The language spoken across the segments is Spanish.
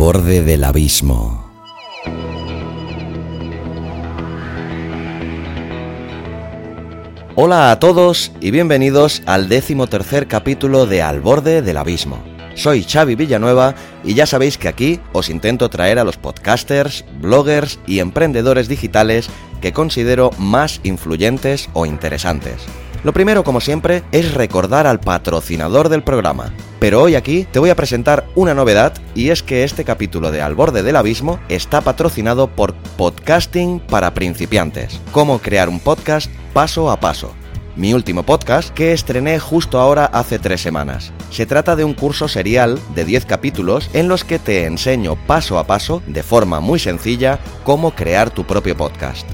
Borde del abismo. Hola a todos y bienvenidos al décimo tercer capítulo de Al borde del abismo. Soy Xavi Villanueva y ya sabéis que aquí os intento traer a los podcasters, bloggers y emprendedores digitales que considero más influyentes o interesantes. Lo primero, como siempre, es recordar al patrocinador del programa. Pero hoy aquí te voy a presentar una novedad y es que este capítulo de Al borde del abismo está patrocinado por Podcasting para principiantes. Cómo crear un podcast paso a paso. Mi último podcast que estrené justo ahora hace tres semanas. Se trata de un curso serial de 10 capítulos en los que te enseño paso a paso, de forma muy sencilla, cómo crear tu propio podcast.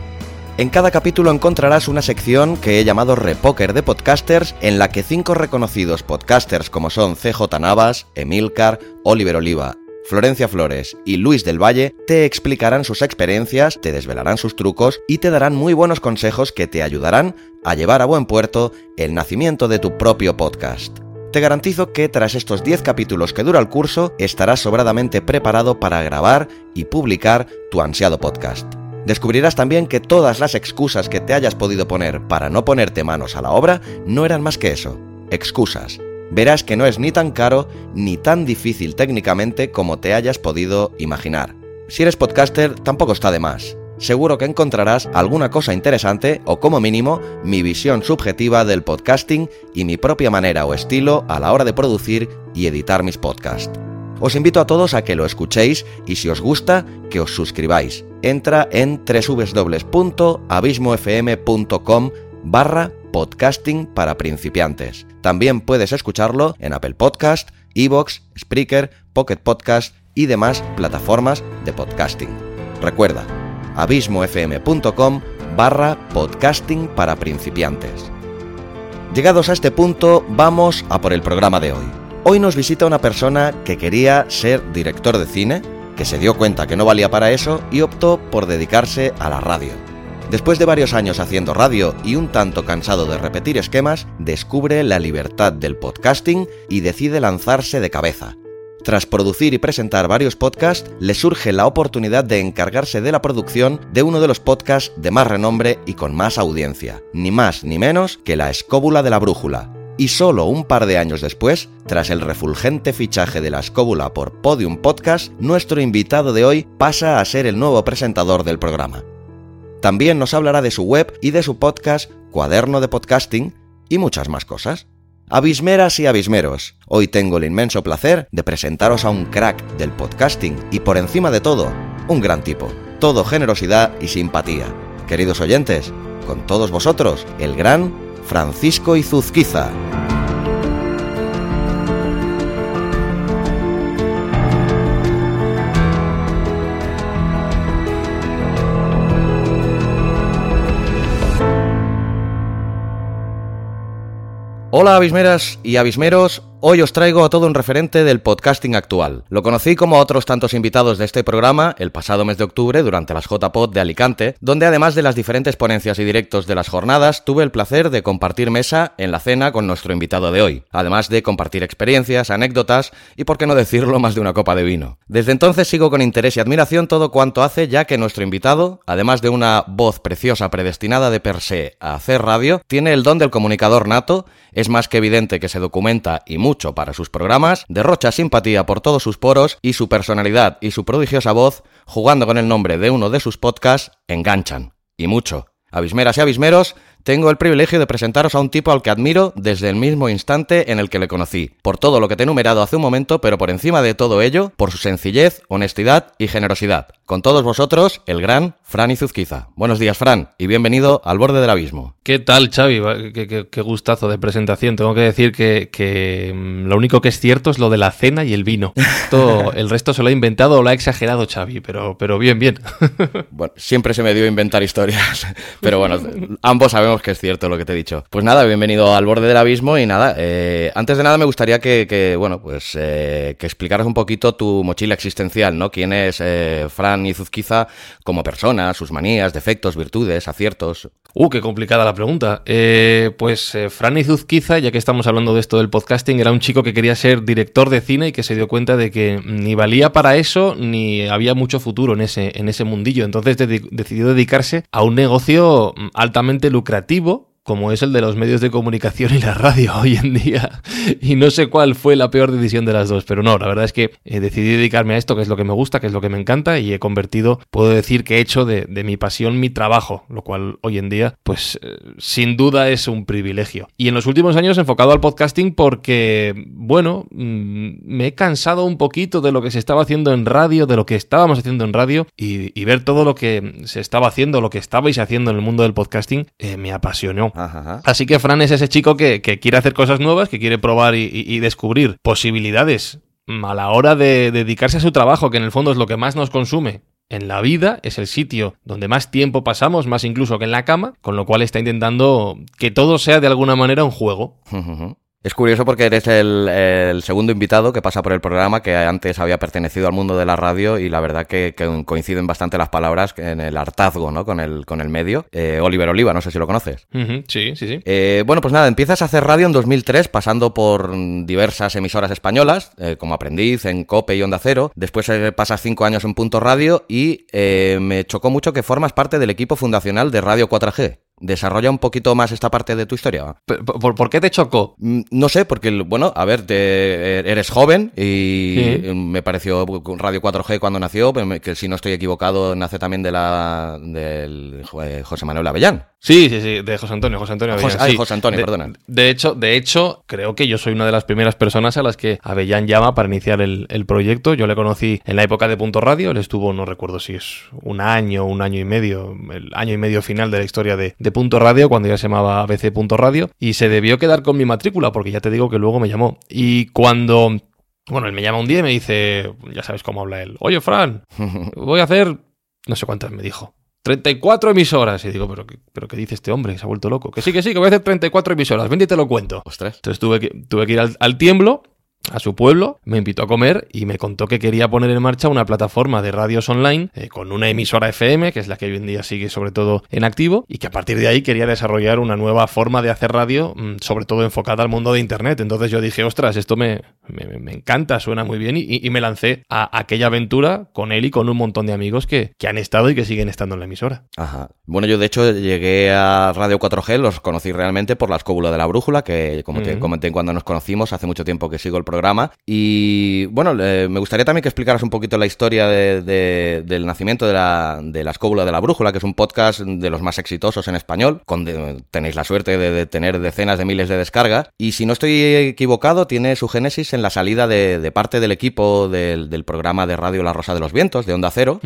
En cada capítulo encontrarás una sección que he llamado Repoker de Podcasters, en la que cinco reconocidos podcasters como son CJ Navas, Emilcar, Oliver Oliva, Florencia Flores y Luis del Valle te explicarán sus experiencias, te desvelarán sus trucos y te darán muy buenos consejos que te ayudarán a llevar a buen puerto el nacimiento de tu propio podcast. Te garantizo que tras estos 10 capítulos que dura el curso estarás sobradamente preparado para grabar y publicar tu ansiado podcast. Descubrirás también que todas las excusas que te hayas podido poner para no ponerte manos a la obra no eran más que eso, excusas. Verás que no es ni tan caro ni tan difícil técnicamente como te hayas podido imaginar. Si eres podcaster, tampoco está de más. Seguro que encontrarás alguna cosa interesante o como mínimo mi visión subjetiva del podcasting y mi propia manera o estilo a la hora de producir y editar mis podcasts. Os invito a todos a que lo escuchéis y si os gusta, que os suscribáis. Entra en www.abismofm.com barra podcasting para principiantes. También puedes escucharlo en Apple Podcast, Evox, Spreaker, Pocket Podcast y demás plataformas de podcasting. Recuerda, abismofm.com barra podcasting para principiantes. Llegados a este punto, vamos a por el programa de hoy. Hoy nos visita una persona que quería ser director de cine, que se dio cuenta que no valía para eso y optó por dedicarse a la radio. Después de varios años haciendo radio y un tanto cansado de repetir esquemas, descubre la libertad del podcasting y decide lanzarse de cabeza. Tras producir y presentar varios podcasts, le surge la oportunidad de encargarse de la producción de uno de los podcasts de más renombre y con más audiencia, ni más ni menos que La Escóbula de la Brújula, y solo un par de años después, tras el refulgente fichaje de la escóbula por Podium Podcast, nuestro invitado de hoy pasa a ser el nuevo presentador del programa. También nos hablará de su web y de su podcast Cuaderno de Podcasting y muchas más cosas. Abismeras y abismeros, hoy tengo el inmenso placer de presentaros a un crack del podcasting y por encima de todo, un gran tipo, todo generosidad y simpatía. Queridos oyentes, con todos vosotros, el gran Francisco Izuzquiza. Hola abismeras y abismeros, Hoy os traigo a todo un referente del podcasting actual. Lo conocí como otros tantos invitados de este programa el pasado mes de octubre durante las JPod de Alicante, donde además de las diferentes ponencias y directos de las jornadas, tuve el placer de compartir mesa en la cena con nuestro invitado de hoy, además de compartir experiencias, anécdotas y, por qué no decirlo, más de una copa de vino. Desde entonces sigo con interés y admiración todo cuanto hace, ya que nuestro invitado, además de una voz preciosa predestinada de per se a hacer radio, tiene el don del comunicador nato, es más que evidente que se documenta y mucho para sus programas, derrocha simpatía por todos sus poros y su personalidad y su prodigiosa voz, jugando con el nombre de uno de sus podcasts, enganchan. Y mucho. Abismeras y abismeros, tengo el privilegio de presentaros a un tipo al que admiro desde el mismo instante en el que le conocí, por todo lo que te he enumerado hace un momento, pero por encima de todo ello, por su sencillez, honestidad y generosidad. Con todos vosotros, el gran Fran Izuzquiza. Buenos días, Fran, y bienvenido al borde del abismo. ¿Qué tal, Xavi? Qué, gustazo de presentación. Tengo que decir que, mm, lo único que es cierto es lo de la cena y el vino. Todo, el resto se lo ha inventado o lo ha exagerado Xavi, pero, pero bien, bien. Bueno, siempre se me dio inventar historias, pero bueno, ambos sabemos que es cierto lo que te he dicho. Pues nada, bienvenido al borde del abismo y nada, eh, antes de nada me gustaría que, bueno, pues eh, que explicaras un poquito tu mochila existencial, ¿no? ¿Quién es eh, Fran Izuzquiza como persona? sus manías, defectos, virtudes, aciertos. Uh, qué complicada la pregunta. Eh, pues eh, Fran Izuzquiza, ya que estamos hablando de esto del podcasting, era un chico que quería ser director de cine y que se dio cuenta de que ni valía para eso ni había mucho futuro en ese, en ese mundillo. Entonces decidió dedicarse a un negocio mm, altamente lucrativo como es el de los medios de comunicación y la radio hoy en día. Y no sé cuál fue la peor decisión de las dos, pero no, la verdad es que he decidí dedicarme a esto, que es lo que me gusta, que es lo que me encanta, y he convertido, puedo decir que he hecho de, mi pasión mi trabajo, lo cual hoy en día, pues eh, sin duda es un privilegio. Y en los últimos años he enfocado al podcasting porque, bueno, mm, me he cansado un poquito de lo que se estaba haciendo en radio, de lo que estábamos haciendo en radio, y, ver todo lo que se estaba haciendo, lo que estabais haciendo en el mundo del podcasting, eh, me apasionó. Así que Fran es ese chico que, quiere hacer cosas nuevas, que quiere probar y, descubrir posibilidades a la hora de dedicarse a su trabajo, que en el fondo es lo que más nos consume en la vida, es el sitio donde más tiempo pasamos, más incluso que en la cama, con lo cual está intentando que todo sea de alguna manera un juego. Es curioso porque eres el, segundo invitado que pasa por el programa, que antes había pertenecido al mundo de la radio y la verdad que, coinciden bastante las palabras en el hartazgo ¿no? con, el, con el medio. Eh, Oliver Oliva, no sé si lo conoces. Sí, sí, sí. Eh, bueno, pues nada, empiezas a hacer radio en 2003 pasando por diversas emisoras españolas, eh, como aprendiz en COPE y Onda Cero. Después pasas cinco años en Punto Radio y me chocó mucho que formas parte del equipo fundacional de Radio 4G. Desarrolla un poquito más esta parte de tu historia. ¿Por, qué te chocó? Mm, no sé, porque, bueno, a ver, te, eres joven y me pareció Radio 4G cuando nació, que si no estoy equivocado nace también de la del José Manuel Avellán. Sí, sí, sí, de José Antonio, José Antonio Avellán. José, José Antonio, perdona. De hecho, de hecho, creo que yo soy una de las primeras personas a las que Avellán llama para iniciar el, proyecto. Yo le conocí en la época de Punto Radio, él estuvo, no recuerdo si es un año, un año y medio, el año y medio final de la historia de de Punto Radio, cuando ya se llamaba ABC Punto Radio, y se debió quedar con mi matrícula, porque ya te digo que luego me llamó. Y cuando bueno, él me llama un día y me dice, ya sabes cómo habla él, oye Fran, voy a hacer, no sé cuántas me dijo, 34 emisoras. Y digo, ¿pero, pero qué dice este hombre? Se ha vuelto loco. Que sí, que sí, que voy a hacer 34 emisoras. Ven y te lo cuento. Ostras. Entonces tuve que, tuve que ir al tiemblo a su pueblo, me invitó a comer y me contó que quería poner en marcha una plataforma de radios online eh, con una emisora FM, que es la que hoy en día sigue sobre todo en activo, y que a partir de ahí quería desarrollar una nueva forma de hacer radio, mm, sobre todo enfocada al mundo de Internet. Entonces yo dije, ostras, esto me, me, encanta, suena muy bien, y, me lancé a aquella aventura con él y con un montón de amigos que, que han estado y que siguen estando en la emisora. Ajá. Bueno, yo de hecho llegué a Radio 4G, los conocí realmente por la escóbula de la brújula, que como te comenté cuando nos conocimos, hace mucho tiempo que sigo el programa. Y bueno, me gustaría también que explicaras un poquito la historia del nacimiento de la, de la Escóbula de la Brújula, que es un podcast de los más exitosos en español. Con tenéis la suerte de, tener decenas de miles de descargas. Y si no estoy equivocado, tiene su génesis en la salida de, parte del equipo del, programa de radio La Rosa de los Vientos, de Onda Cero,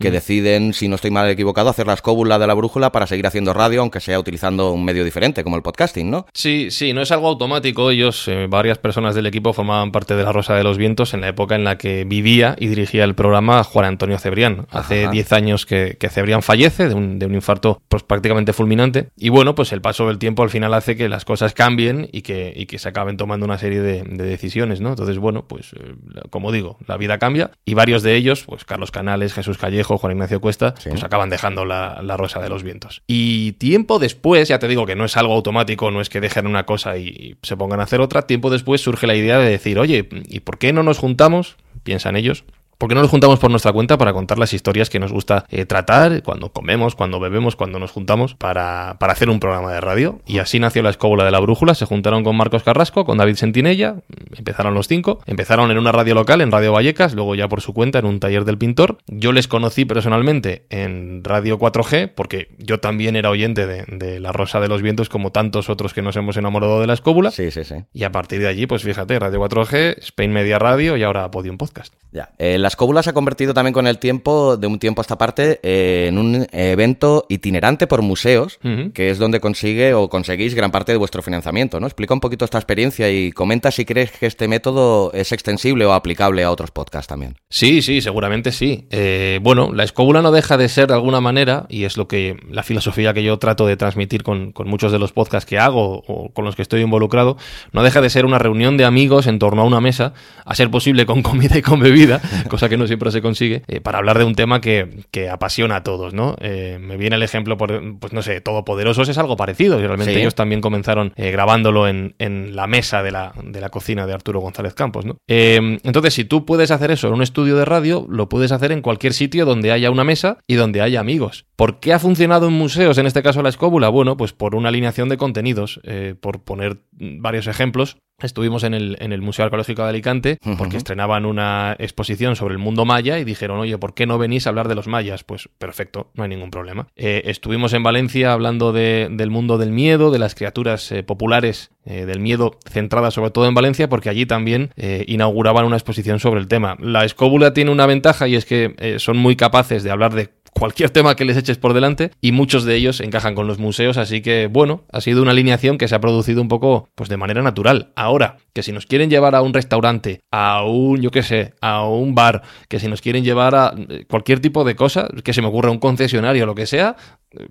que deciden, si no estoy mal equivocado, hacer la escóbula de la brújula para seguir haciendo radio, aunque sea utilizando un medio diferente, como el podcasting, ¿no? Sí, sí, no es algo automático. Ellos, eh, varias personas del equipo formaban parte de La Rosa de los Vientos en la época en la que vivía y dirigía el programa Juan Antonio Cebrián. Hace 10 años que, Cebrián fallece de un, de un, infarto pues, prácticamente fulminante. Y bueno, pues el paso del tiempo al final hace que las cosas cambien y que, y que se acaben tomando una serie de, decisiones, ¿no? Entonces, bueno, pues eh, como digo, la vida cambia y varios de ellos, pues Carlos Canales, Jesús Callejo, Juan Ignacio Cuesta, pues acaban dejando la, la, Rosa de los Vientos. Y tiempo después, ya te digo que no es algo automático, no es que dejen una cosa y se pongan a hacer otra, tiempo después surge la idea de decir, oye, ¿y por qué no nos juntamos? Piensan ellos porque no nos juntamos por nuestra cuenta para contar las historias que nos gusta eh, tratar cuando comemos, cuando bebemos, cuando nos juntamos para, para, hacer un programa de radio? Y así nació la escóbula de la brújula. Se juntaron con Marcos Carrasco, con David Sentinella, empezaron los cinco. Empezaron en una radio local, en Radio Vallecas, luego ya por su cuenta en un taller del pintor. Yo les conocí personalmente en Radio 4G, porque yo también era oyente de, La Rosa de los Vientos, como tantos otros que nos hemos enamorado de la escóbula. Sí, sí, sí. Y a partir de allí, pues fíjate, Radio 4G, Spain Media Radio y ahora Podium Podcast. Ya. Eh, escóbula se ha convertido también con el tiempo, de un tiempo a esta parte, eh, en un evento itinerante por museos, que es donde consigue o conseguís gran parte de vuestro financiamiento, ¿no? Explica un poquito esta experiencia y comenta si crees que este método es extensible o aplicable a otros podcasts también. Sí, sí, seguramente sí. Eh, bueno, la escóbula no deja de ser de alguna manera, y es lo que la filosofía que yo trato de transmitir con, con muchos de los podcasts que hago o con los que estoy involucrado, no deja de ser una reunión de amigos en torno a una mesa, a ser posible con comida y con bebida, cosa que no siempre se consigue, eh, para hablar de un tema que, apasiona a todos, ¿no? Eh, me viene el ejemplo, por, pues no sé, Todopoderosos es algo parecido, y realmente ellos también comenzaron eh, grabándolo en, en, la mesa de la, de la, cocina de Arturo González Campos, ¿no? entonces, si tú puedes hacer eso en un estudio de radio, lo puedes hacer en cualquier sitio donde haya una mesa y donde haya amigos. ¿Por qué ha funcionado en museos, en este caso la escóbula? Bueno, pues por una alineación de contenidos, por poner varios ejemplos. Estuvimos en el, en el Museo Arqueológico de Alicante porque estrenaban una exposición sobre el mundo maya y dijeron, oye, ¿por qué no venís a hablar de los mayas? Pues perfecto, no hay ningún problema. Eh, estuvimos en Valencia hablando del mundo del miedo, de las criaturas eh, populares eh, del miedo centrada sobre todo en Valencia porque allí también inauguraban una exposición sobre el tema. La escóbula tiene una ventaja y es que son muy capaces de hablar de cualquier tema que les eches por delante y muchos de ellos encajan con los museos, así que bueno, ha sido una alineación que se ha producido un poco pues de manera natural. Ahora, que si nos quieren llevar a un restaurante, a un, yo qué sé, a un bar, que si nos quieren llevar a eh, cualquier tipo de cosa, que se me ocurra un concesionario o lo que sea,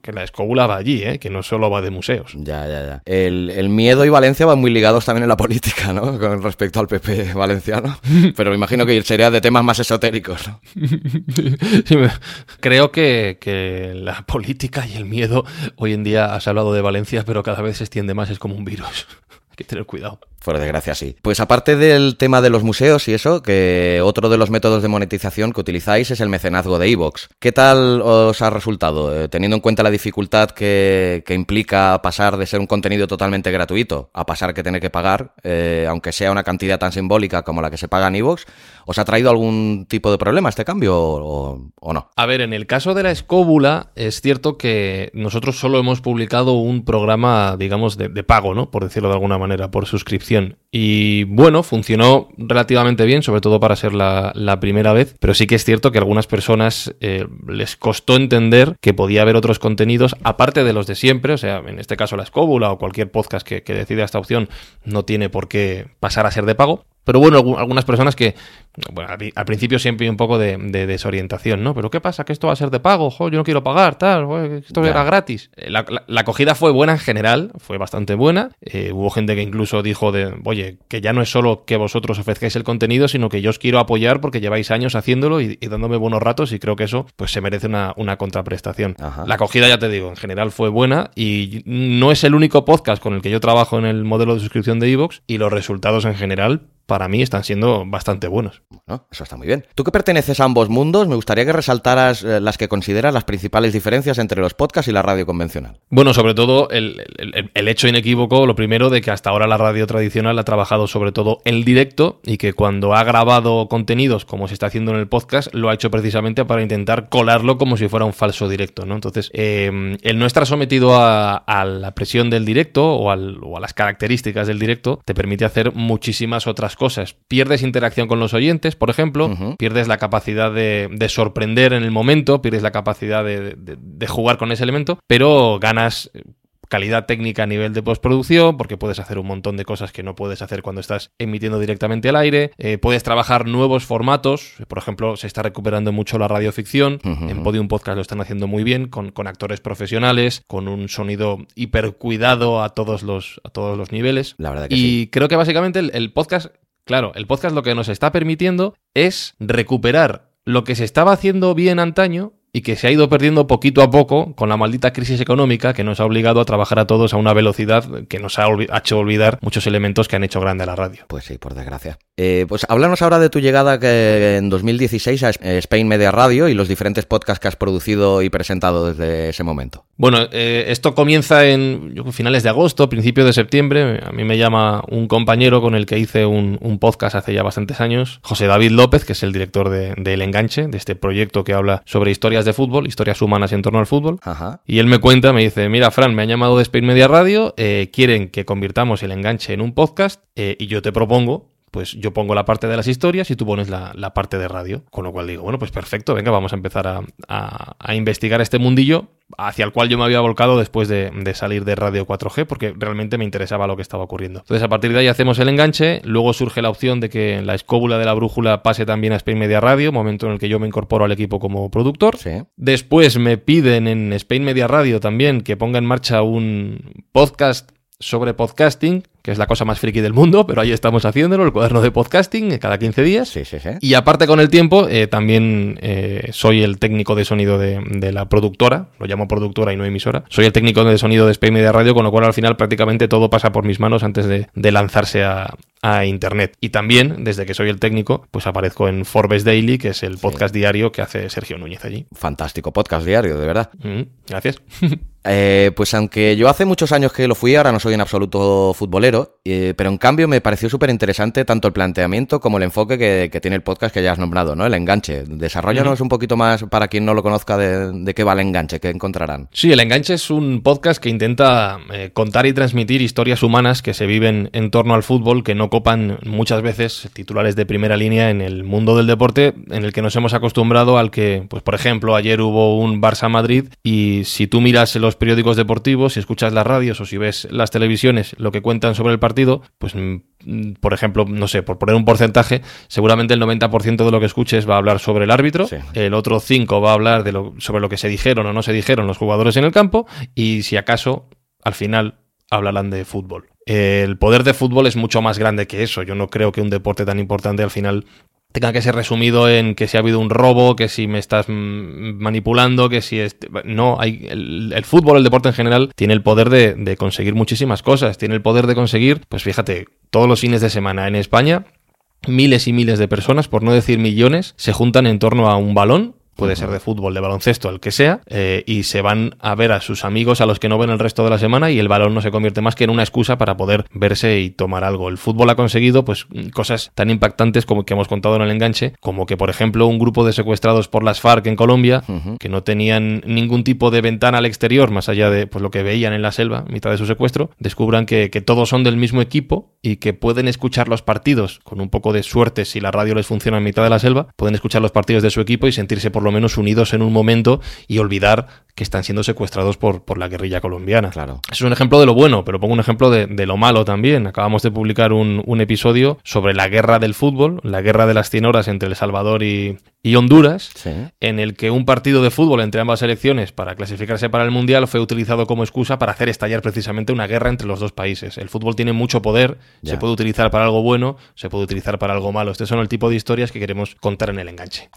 que la escóbula va allí, ¿eh? que no solo va de museos. Ya, ya, ya. El, miedo y Valencia van muy ligados también en la política, ¿no? Con respecto al PP valenciano. Pero me imagino que sería de temas más esotéricos, ¿no? Creo que, que, la política y el miedo, hoy en día has hablado de Valencia, pero cada vez se extiende más, es como un virus. Que tener cuidado. Por desgracia, sí. Pues aparte del tema de los museos y eso, que otro de los métodos de monetización que utilizáis es el mecenazgo de Evox. ¿Qué tal os ha resultado, eh, teniendo en cuenta la dificultad que, implica pasar de ser un contenido totalmente gratuito a pasar que tener que pagar, eh, aunque sea una cantidad tan simbólica como la que se paga en Evox? ¿Os ha traído algún tipo de problema este cambio o, no? A ver, en el caso de la escóbula, es cierto que nosotros solo hemos publicado un programa, digamos, de, de pago, ¿no? Por decirlo de alguna manera, por suscripción y bueno, funcionó relativamente bien, sobre todo para ser la, primera vez, pero sí que es cierto que a algunas personas eh, les costó entender que podía haber otros contenidos aparte de los de siempre, o sea, en este caso la escóbula o cualquier podcast que, que decida esta opción no tiene por qué pasar a ser de pago. Pero bueno, algunas personas que, bueno, al principio siempre hay un poco de, desorientación, ¿no? Pero ¿qué pasa? Que esto va a ser de pago, yo no quiero pagar, tal, esto era gratis. Eh, la, acogida fue buena en general, fue bastante buena. Eh, hubo gente que incluso dijo de, oye, que ya no es solo que vosotros ofrezcáis el contenido, sino que yo os quiero apoyar porque lleváis años haciéndolo y, dándome buenos ratos y creo que eso pues se merece una, contraprestación. La acogida, ya te digo, en general fue buena y no es el único podcast con el que yo trabajo en el modelo de suscripción de Evox y los resultados en general para mí están siendo bastante buenos. Bueno, eso está muy bien. Tú que perteneces a ambos mundos, me gustaría que resaltaras eh, las que consideras las principales diferencias entre los podcasts y la radio convencional. Bueno, sobre todo el, hecho inequívoco, lo primero, de que hasta ahora la radio tradicional ha trabajado sobre todo en directo y que cuando ha grabado contenidos, como se está haciendo en el podcast, lo ha hecho precisamente para intentar colarlo como si fuera un falso directo, ¿no? Entonces, eh, el no estar sometido a, la presión del directo o, o a las características del directo te permite hacer muchísimas otras cosas. Pierdes interacción con los oyentes, por ejemplo, pierdes la capacidad de, sorprender en el momento, pierdes la capacidad de, jugar con ese elemento, pero ganas eh, calidad técnica a nivel de postproducción, porque puedes hacer un montón de cosas que no puedes hacer cuando estás emitiendo directamente al aire. Eh, puedes trabajar nuevos formatos. Por ejemplo, se está recuperando mucho la radioficción. En Podium Podcast lo están haciendo muy bien, con, actores profesionales, con un sonido hiper cuidado a todos los, a todos los niveles. La verdad que y creo que básicamente el podcast Claro, el podcast lo que nos está permitiendo es recuperar lo que se estaba haciendo bien antaño y que se ha ido perdiendo poquito a poco con la maldita crisis económica que nos ha obligado a trabajar a todos a una velocidad que nos ha, hecho olvidar muchos elementos que han hecho grande a la radio. Pues sí, por desgracia. Eh, pues háblanos ahora de tu llegada que en 2016 a Spain Media Radio y los diferentes podcasts que has producido y presentado desde ese momento. Bueno, eh, esto comienza en finales de agosto, principio de septiembre. A mí me llama un compañero con el que hice un, podcast hace ya bastantes años, José David López, que es el director de, de El Enganche, de este proyecto que habla sobre historias de fútbol, historias humanas en torno al fútbol. Y él me cuenta, me dice, mira, Fran, me han llamado de Spain Media Radio, eh, quieren que convirtamos el enganche en un podcast eh, y yo te propongo pues yo pongo la parte de las historias y tú pones la, parte de radio. Con lo cual digo, bueno, pues perfecto, venga, vamos a empezar a, a investigar este mundillo hacia el cual yo me había volcado después de, salir de Radio 4G, porque realmente me interesaba lo que estaba ocurriendo. Entonces, a partir de ahí hacemos el enganche, luego surge la opción de que la escóbula de la brújula pase también a Spain Media Radio, momento en el que yo me incorporo al equipo como productor. Después me piden en Spain Media Radio también que ponga en marcha un podcast sobre podcasting, que es la cosa más friki del mundo, pero ahí estamos haciéndolo, el cuaderno de podcasting, eh, cada 15 días. Sí, sí, sí. Y aparte con el tiempo, eh, también eh, soy el técnico de sonido de, la productora, lo llamo productora y no emisora. Soy el técnico de sonido de Spain Media Radio, con lo cual al final prácticamente todo pasa por mis manos antes de, lanzarse a, internet. Y también, desde que soy el técnico, pues aparezco en Forbes Daily, que es el podcast diario que hace Sergio Núñez allí. Fantástico podcast diario, de verdad. Mm, gracias. Eh, pues aunque yo hace muchos años que lo fui, ahora no soy en absoluto futbolero, eh, pero en cambio me pareció súper interesante tanto el planteamiento como el enfoque que, tiene el podcast que ya has nombrado, ¿no? El enganche. Desarrollanos un poquito más para quien no lo conozca de, qué va el enganche, qué encontrarán. Sí, el enganche es un podcast que intenta eh, contar y transmitir historias humanas que se viven en torno al fútbol, que no copan muchas veces titulares de primera línea en el mundo del deporte, en el que nos hemos acostumbrado al que, pues por ejemplo, ayer hubo un Barça-Madrid y si tú miras los periódicos deportivos, si escuchas las radios o si ves las televisiones, lo que cuentan sobre el partido, pues mm, por ejemplo, no sé, por poner un porcentaje, seguramente el 90% de lo que escuches va a hablar sobre el árbitro, el otro 5 va a hablar de lo, sobre lo que se dijeron o no se dijeron los jugadores en el campo y si acaso, al final hablarán de fútbol. El poder de fútbol es mucho más grande que eso. Yo no creo que un deporte tan importante al final tenga que ser resumido en que si ha habido un robo, que si me estás manipulando, que si... No, hay el, fútbol, el deporte en general, tiene el poder de, de conseguir muchísimas cosas. Tiene el poder de conseguir, pues fíjate, todos los fines de semana en España miles y miles de personas, por no decir millones, se juntan en torno a un balón puede ser de fútbol, de baloncesto, el que sea, eh, y se van a ver a sus amigos a los que no ven el resto de la semana y el balón no se convierte más que en una excusa para poder verse y tomar algo. El fútbol ha conseguido pues cosas tan impactantes como que hemos contado en el enganche, como que por ejemplo un grupo de secuestrados por las FARC en Colombia, que no tenían ningún tipo de ventana al exterior, más allá de pues, lo que veían en la selva, mitad de su secuestro, descubran que, que todos son del mismo equipo y que pueden escuchar los partidos. Con un poco de suerte si la radio les funciona en mitad de la selva, pueden escuchar los partidos de su equipo y sentirse por lo menos unidos en un momento y olvidar que están siendo secuestrados por, por la guerrilla colombiana. Claro. Es un ejemplo de lo bueno, pero pongo un ejemplo de, lo malo también. Acabamos de publicar un, un, episodio sobre la guerra del fútbol, la guerra de las 100 horas entre El Salvador y, y Honduras, en el que un partido de fútbol entre ambas selecciones para clasificarse para el Mundial fue utilizado como excusa para hacer estallar precisamente una guerra entre los dos países. El fútbol tiene mucho poder, se puede utilizar para algo bueno, se puede utilizar para algo malo. Estos son el tipo de historias que queremos contar en el enganche.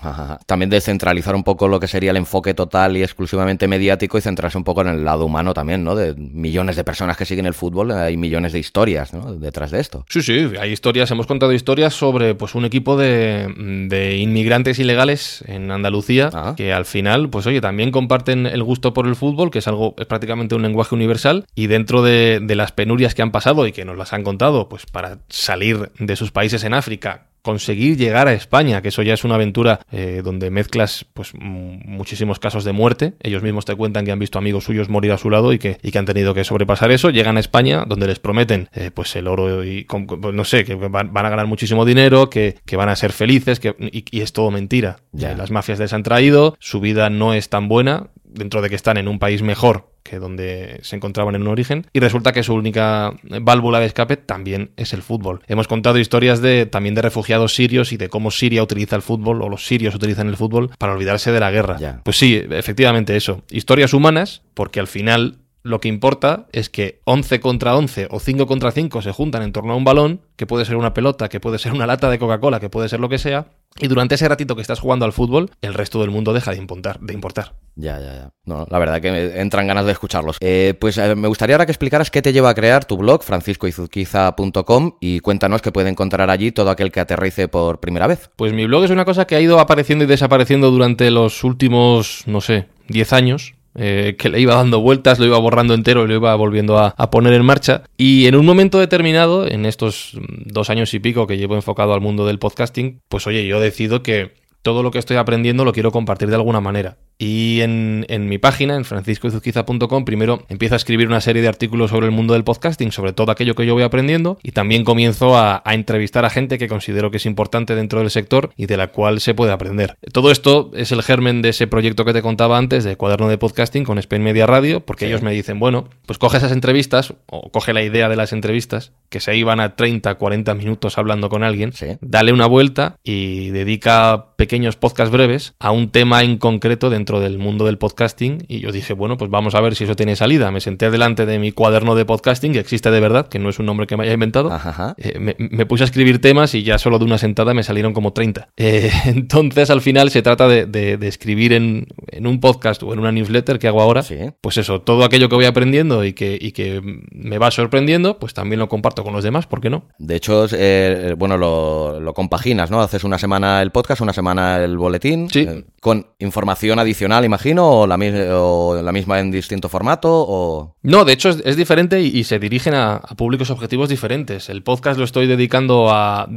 También descentralizar un poco lo que sería el enfoque total y exclusivamente mediático y centrarse un poco en el lado humano también, ¿no? De millones de personas que siguen el fútbol, hay millones de historias, ¿no? Detrás de esto. Sí, sí, hay historias, hemos contado historias sobre pues un equipo de, de inmigrantes ilegales legales en Andalucía ah. que al final, pues oye, también comparten el gusto por el fútbol, que es algo, es prácticamente un lenguaje universal, y dentro de, de las penurias que han pasado y que nos las han contado, pues para salir de sus países en África conseguir llegar a España, que eso ya es una aventura eh, donde mezclas pues muchísimos casos de muerte. Ellos mismos te cuentan que han visto amigos suyos morir a su lado y que, y que han tenido que sobrepasar eso. Llegan a España, donde les prometen eh, pues el oro y pues, no sé, que van, a ganar muchísimo dinero, que, que van a ser felices, que, y, es todo mentira. Ya. Las mafias les han traído, su vida no es tan buena, dentro de que están en un país mejor que donde se encontraban en un origen, y resulta que su única válvula de escape también es el fútbol. Hemos contado historias de también de refugiados sirios y de cómo Siria utiliza el fútbol, o los sirios utilizan el fútbol, para olvidarse de la guerra. Pues sí, efectivamente eso. Historias humanas, porque al final lo que importa es que 11 contra 11 o 5 contra 5 se juntan en torno a un balón, que puede ser una pelota, que puede ser una lata de Coca-Cola, que puede ser lo que sea, y durante ese ratito que estás jugando al fútbol, el resto del mundo deja de importar. De importar. Ya, ya, ya. No, la verdad que me entran ganas de escucharlos. Eh, pues eh, me gustaría ahora que explicaras qué te lleva a crear tu blog, franciscoizuquiza.com, y cuéntanos qué puede encontrar allí todo aquel que aterrice por primera vez. Pues mi blog es una cosa que ha ido apareciendo y desapareciendo durante los últimos, no sé, 10 años. Eh, que le iba dando vueltas, lo iba borrando entero y lo iba volviendo a, poner en marcha. Y en un momento determinado, en estos dos años y pico que llevo enfocado al mundo del podcasting, pues oye, yo decido que todo lo que estoy aprendiendo lo quiero compartir de alguna manera. Y en, mi página, en franciscoizuzquiza.com, primero empiezo a escribir una serie de artículos sobre el mundo del podcasting, sobre todo aquello que yo voy aprendiendo, y también comienzo a, entrevistar a gente que considero que es importante dentro del sector y de la cual se puede aprender. Todo esto es el germen de ese proyecto que te contaba antes, de cuaderno de podcasting con Spain Media Radio, porque ellos me dicen, bueno, pues coge esas entrevistas, o coge la idea de las entrevistas, que se iban a 30, 40 minutos hablando con alguien, dale una vuelta y dedica pequeños podcasts breves a un tema en concreto dentro del mundo del podcasting y yo dije, bueno, pues vamos a ver si eso tiene salida. Me senté delante de mi cuaderno de podcasting, que existe de verdad, que no es un nombre que me haya inventado. Eh, me, puse a escribir temas y ya solo de una sentada me salieron como 30. Eh, entonces, al final se trata de, escribir en, un podcast o en una newsletter que hago ahora. Pues eso, todo aquello que voy aprendiendo y que, que me va sorprendiendo, pues también lo comparto con los demás, ¿por qué no? De hecho, eh, bueno, lo, lo, compaginas, ¿no? Haces una semana el podcast, una semana el boletín. Sí. con información adicional, imagino, o la, la misma en distinto formato, o... No, de hecho es, diferente y, se dirigen a, públicos objetivos diferentes. El podcast lo estoy dedicando a,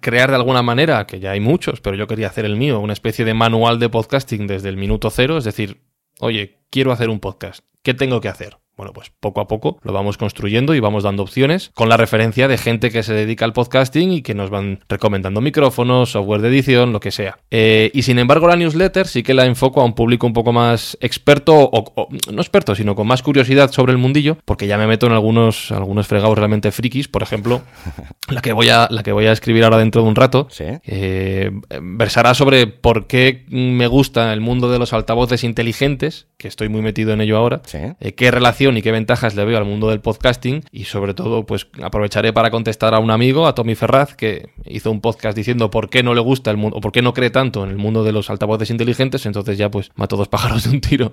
crear de alguna manera, que ya hay muchos, pero yo quería hacer el mío, una especie de manual de podcasting desde el minuto cero, es decir, oye, quiero hacer un podcast, ¿qué tengo que hacer? Bueno, pues poco a poco lo vamos construyendo y vamos dando opciones con la referencia de gente que se dedica al podcasting y que nos van recomendando micrófonos, software de edición, lo que sea. Eh, y sin embargo, la newsletter sí que la enfoco a un público un poco más experto, o, no experto, sino con más curiosidad sobre el mundillo, porque ya me meto en algunos, algunos fregados realmente frikis. Por ejemplo, la que voy a, la que voy a escribir ahora dentro de un rato, eh, versará sobre por qué me gusta el mundo de los altavoces inteligentes, que estoy muy metido en ello ahora, eh, qué relación y qué ventajas le veo al mundo del podcasting y sobre todo pues aprovecharé para contestar a un amigo, a Tommy Ferraz, que hizo un podcast diciendo por qué no le gusta el mundo o por qué no cree tanto en el mundo de los altavoces inteligentes, entonces ya pues mato dos pájaros de un tiro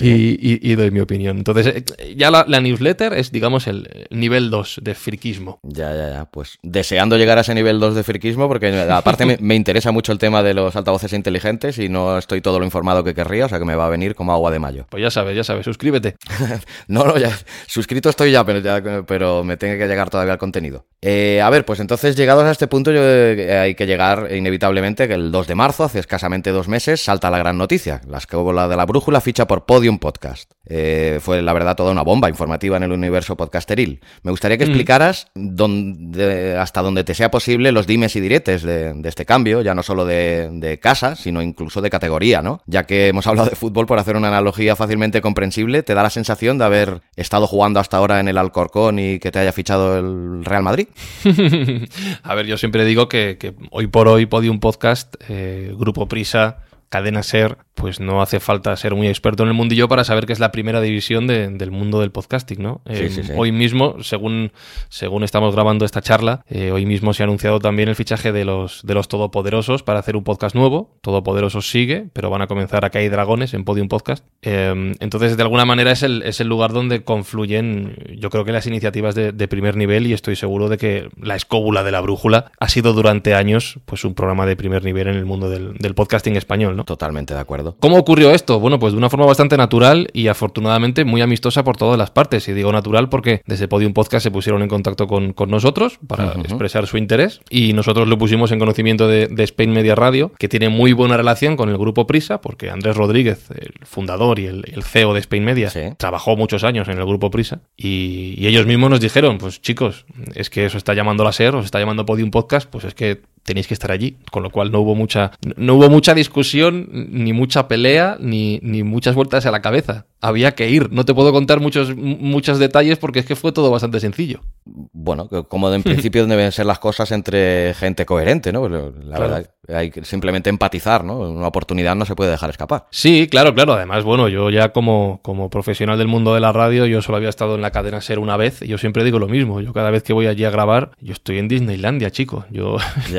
y, doy mi opinión. Entonces eh, ya la, newsletter es digamos el nivel 2 de friquismo. Ya, ya, ya, pues deseando llegar a ese nivel 2 de friquismo porque aparte me, me interesa mucho el tema de los altavoces inteligentes y no estoy todo lo informado que querría, o sea que me va a venir como agua de mayo. Pues ya sabes, ya sabes, suscríbete. no, no, ya suscrito estoy ya, pero, pero me tiene que llegar todavía el contenido. Eh, a ver, pues entonces llegados a este punto yo, eh, hay que llegar inevitablemente que el 2 de marzo, hace escasamente dos meses, salta la gran noticia. La escóbula de la brújula ficha por Podium Podcast. Eh, fue la verdad toda una bomba informativa en el universo podcasteril. Me gustaría que mm. explicaras hasta donde te sea posible los dimes y diretes de, este cambio, ya no solo de, de, casa, sino incluso de categoría, ¿no? Ya que hemos hablado de fútbol, por hacer una analogía fácilmente comprensible, ¿te da la sensación de haber estado jugando hasta ahora en el Alcorcón y que te haya fichado el Real Madrid? a ver, yo siempre digo que, hoy por hoy Podium Podcast, eh, Grupo Prisa, Cadena Ser, pues no hace falta ser muy experto en el mundillo para saber que es la primera división del mundo del podcasting, ¿no? Eh, hoy mismo, según, según estamos grabando esta charla, eh, hoy mismo se ha anunciado también el fichaje de los, de los Todopoderosos para hacer un podcast nuevo. Todopoderosos sigue, pero van a comenzar a caer dragones en Podium Podcast. Eh, entonces, de alguna manera es el, es el lugar donde confluyen, yo creo que las iniciativas de, primer nivel y estoy seguro de que la escóbula de la brújula ha sido durante años pues un programa de primer nivel en el mundo del, del podcasting español, ¿no? Totalmente de acuerdo. ¿Cómo ocurrió esto? Bueno, pues de una forma bastante natural y afortunadamente muy amistosa por todas las partes. Y digo natural porque desde Podium Podcast se pusieron en contacto con, nosotros para expresar su interés y nosotros lo pusimos en conocimiento de, Spain Media Radio, que tiene muy buena relación con el grupo Prisa, porque Andrés Rodríguez, el fundador y el, CEO de Spain Media, trabajó muchos años en el grupo Prisa y, y, ellos mismos nos dijeron, pues chicos, es que eso está llamando la SER, os está llamando Podium Podcast, pues es que tenéis que estar allí, con lo cual no hubo mucha, no hubo mucha discusión, ni mucha pelea, ni, ni muchas vueltas a la cabeza. Había que ir. No te puedo contar muchos, muchos detalles porque es que fue todo bastante sencillo. Bueno, como en principio deben ser las cosas entre gente coherente, ¿no? La verdad, hay que simplemente empatizar, ¿no? Una oportunidad no se puede dejar escapar. Sí, claro, claro. Además, bueno, yo ya como, como profesional del mundo de la radio, yo solo había estado en la cadena SER una vez y yo siempre digo lo mismo. Yo cada vez que voy allí a grabar, yo estoy en Disneylandia, chico. Yo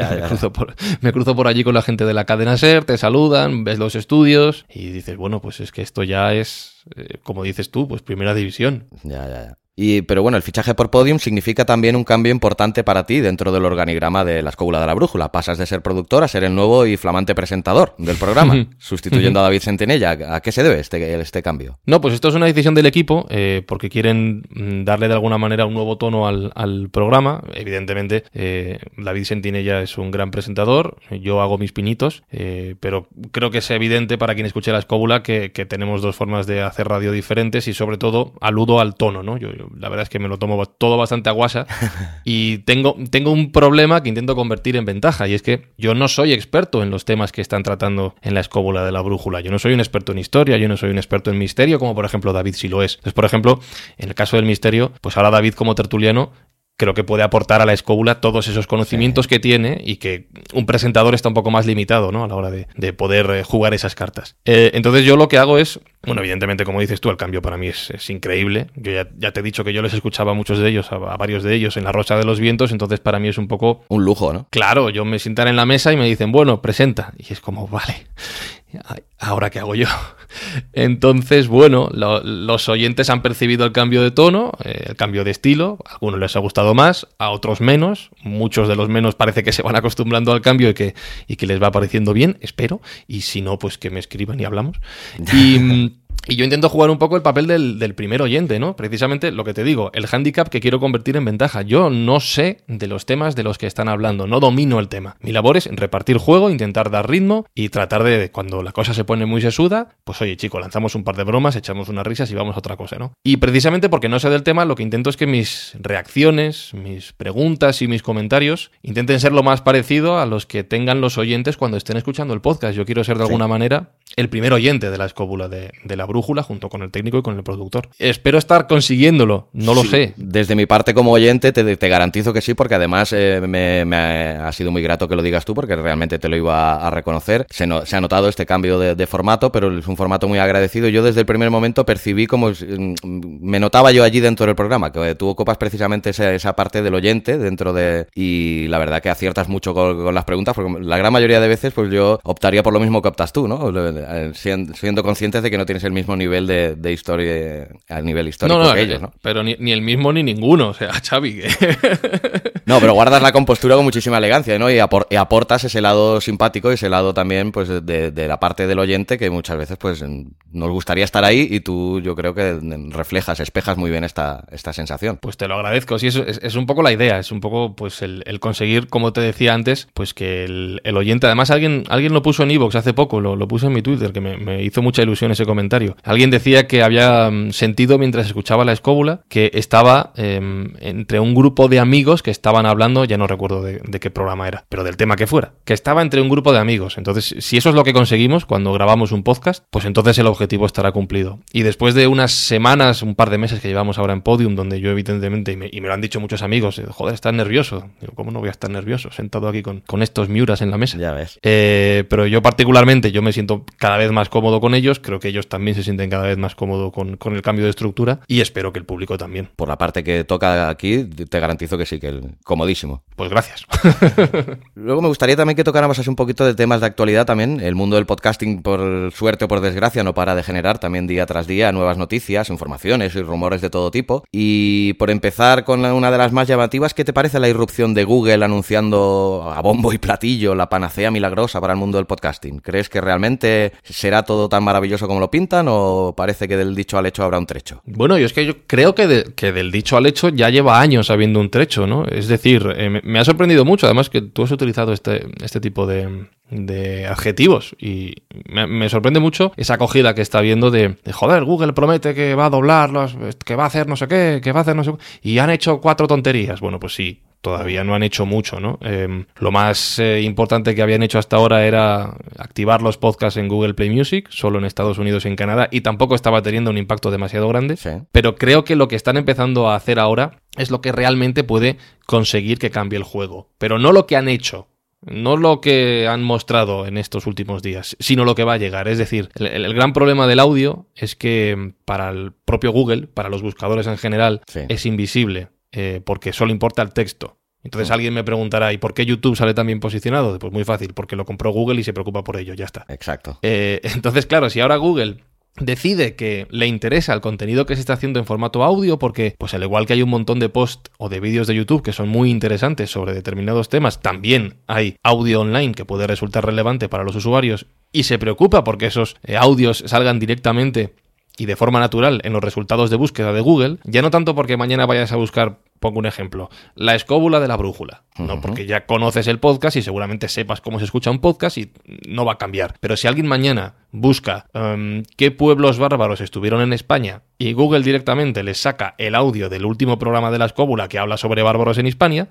me, cruzo por, allí con la gente de la cadena SER, te saludan, ves los estudios y dices, bueno, pues es que esto ya es, eh, como dices tú, pues primera división. Ya, ya, ya. Y, pero bueno, el fichaje por Podium significa también un cambio importante para ti dentro del organigrama de la Escóbula de la Brújula. Pasas de ser productor a ser el nuevo y flamante presentador del programa, sustituyendo a David Centinella. ¿A qué se debe este, este cambio? No, pues esto es una decisión del equipo, eh, porque quieren mm, darle de alguna manera un nuevo tono al, programa. Evidentemente, eh, David Sentinella es un gran presentador, yo hago mis pinitos, eh, pero creo que es evidente para quien escuche la escóbula que, tenemos dos formas de hacer radio diferentes y sobre todo aludo al tono, ¿no? Yo, la verdad es que me lo tomo todo bastante aguasa y tengo, tengo un problema que intento convertir en ventaja y es que yo no soy experto en los temas que están tratando en la escóbula de la brújula. Yo no soy un experto en historia, yo no soy un experto en misterio, como por ejemplo David sí lo es. Entonces, por ejemplo, en el caso del misterio, pues ahora David como tertuliano creo que puede aportar a la escóbula todos esos conocimientos que tiene y que un presentador está un poco más limitado ¿no? a la hora de, poder eh, jugar esas cartas. Eh, entonces yo lo que hago es, bueno, evidentemente como dices tú, el cambio para mí es, increíble. Yo ya, te he dicho que yo les escuchaba a muchos de ellos, a, varios de ellos en La Rosa de los Vientos, entonces para mí es un poco... Un lujo, ¿no? Claro, yo me sientan en la mesa y me dicen, bueno, presenta. Y es como, vale, ¿ahora qué hago yo? Entonces, bueno, los oyentes han percibido el cambio de tono, eh, el cambio de estilo, a algunos les ha gustado más, a otros menos, muchos de los menos parece que se van acostumbrando al cambio y que, y que les va pareciendo bien, espero, y si no, pues que me escriban y hablamos. Y... Y yo intento jugar un poco el papel del, primer oyente, ¿no? Precisamente lo que te digo, el hándicap que quiero convertir en ventaja. Yo no sé de los temas de los que están hablando, no domino el tema. Mi labor es repartir juego, intentar dar ritmo y tratar de, cuando la cosa se pone muy sesuda, pues oye, chico, lanzamos un par de bromas, echamos unas risas y vamos a otra cosa, ¿no? Y precisamente porque no sé del tema, lo que intento es que mis reacciones, mis preguntas y mis comentarios intenten ser lo más parecido a los que tengan los oyentes cuando estén escuchando el podcast. Yo quiero ser de alguna manera el primer oyente de la escóbula de, de la brújula junto con el técnico y con el productor. Espero estar consiguiéndolo, no lo sé. Desde mi parte como oyente te, te garantizo que sí, porque además eh, me, ha, sido muy grato que lo digas tú, porque realmente te lo iba a reconocer. Se, se ha notado este cambio de, formato, pero es un formato muy agradecido. Yo desde el primer momento percibí como mm, me notaba yo allí dentro del programa, que tú ocupas precisamente esa, parte del oyente dentro de... Y la verdad que aciertas mucho con, las preguntas, porque la gran mayoría de veces pues yo optaría por lo mismo que optas tú, ¿no? Eh, siendo conscientes de que no tienes el mismo mismo nivel de, historia, a nivel histórico que ellos, ¿no? Pero ni, el mismo ni ninguno, o sea, Xavi. no, pero guardas la compostura con muchísima elegancia, ¿no? Y, aportas ese lado simpático y ese lado también, pues, de, la parte del oyente que muchas veces, pues, nos gustaría estar ahí y tú, yo creo que reflejas, espejas muy bien esta, esta sensación. Pues te lo agradezco, sí, es, es, un poco la idea, es un poco, pues, el, conseguir, como te decía antes, pues que el, oyente, además alguien, alguien lo puso en Evox hace poco, lo, lo puse en mi Twitter, que me, me hizo mucha ilusión ese comentario Alguien decía que había mm, sentido mientras escuchaba la escóbula que estaba em, entre un grupo de amigos que estaban hablando, ya no recuerdo de, qué programa era, pero del tema que fuera, que estaba entre un grupo de amigos. Entonces, si eso es lo que conseguimos cuando grabamos un podcast, pues entonces el objetivo estará cumplido. Y después de unas semanas, un par de meses que llevamos ahora en Podium, donde yo evidentemente, y me, lo han dicho muchos amigos, eh, joder, estás nervioso. Digo, ¿cómo no voy a estar nervioso? Sentado aquí con, con estos miuras en la mesa. Ya ves. Eh, pero yo particularmente, yo me siento cada vez más cómodo con ellos, creo que ellos también se se sienten cada vez más cómodo con, el cambio de estructura y espero que el público también. Por la parte que toca aquí, te garantizo que sí, que el comodísimo. Pues gracias. Luego me gustaría también que tocáramos así un poquito de temas de actualidad también. El mundo del podcasting, por suerte o por desgracia, no para de generar también día tras día nuevas noticias, informaciones y rumores de todo tipo. Y por empezar con una de las más llamativas, ¿qué te parece la irrupción de Google anunciando a bombo y platillo la panacea milagrosa para el mundo del podcasting? ¿Crees que realmente será todo tan maravilloso como lo pintan o parece que del dicho al hecho habrá un trecho? Bueno, yo es que yo creo que, que del dicho al hecho ya lleva años habiendo un trecho, ¿no? Es decir, eh, me ha sorprendido mucho, además que tú has utilizado este, este tipo de, de adjetivos y me, sorprende mucho esa acogida que está viendo de, joder, Google promete que va a doblarlos, que va a hacer no sé qué, que va a hacer no sé qué, y han hecho cuatro tonterías. Bueno, pues sí, todavía no han hecho mucho, ¿no? Em, lo más eh, importante que habían hecho hasta ahora era activar los podcasts en Google Play Music, solo en Estados Unidos y en Canadá, y tampoco estaba teniendo un impacto demasiado grande. Pero creo que lo que están empezando a hacer ahora es lo que realmente puede conseguir que cambie el juego. Pero no lo que han hecho, no lo que han mostrado en estos últimos días, sino lo que va a llegar. Es decir, el, gran problema del audio es que para el propio Google, para los buscadores en general, es invisible. Eh, porque solo importa el texto. Entonces mm. alguien me preguntará, ¿y por qué YouTube sale tan bien posicionado? Pues muy fácil, porque lo compró Google y se preocupa por ello, ya está. Exacto. Eh, entonces, claro, si ahora Google decide que le interesa el contenido que se está haciendo en formato audio porque, pues al igual que hay un montón de posts o de vídeos de YouTube que son muy interesantes sobre determinados temas, también hay audio online que puede resultar relevante para los usuarios y se preocupa porque esos eh, audios salgan directamente y de forma natural en los resultados de búsqueda de Google, ya no tanto porque mañana vayas a buscar Pongo un ejemplo. La escóbula de la brújula. ¿no? Porque ya conoces el podcast y seguramente sepas cómo se escucha un podcast y no va a cambiar. Pero si alguien mañana busca em, qué pueblos bárbaros estuvieron en España y Google directamente les saca el audio del último programa de la escóbula que habla sobre bárbaros en Hispania,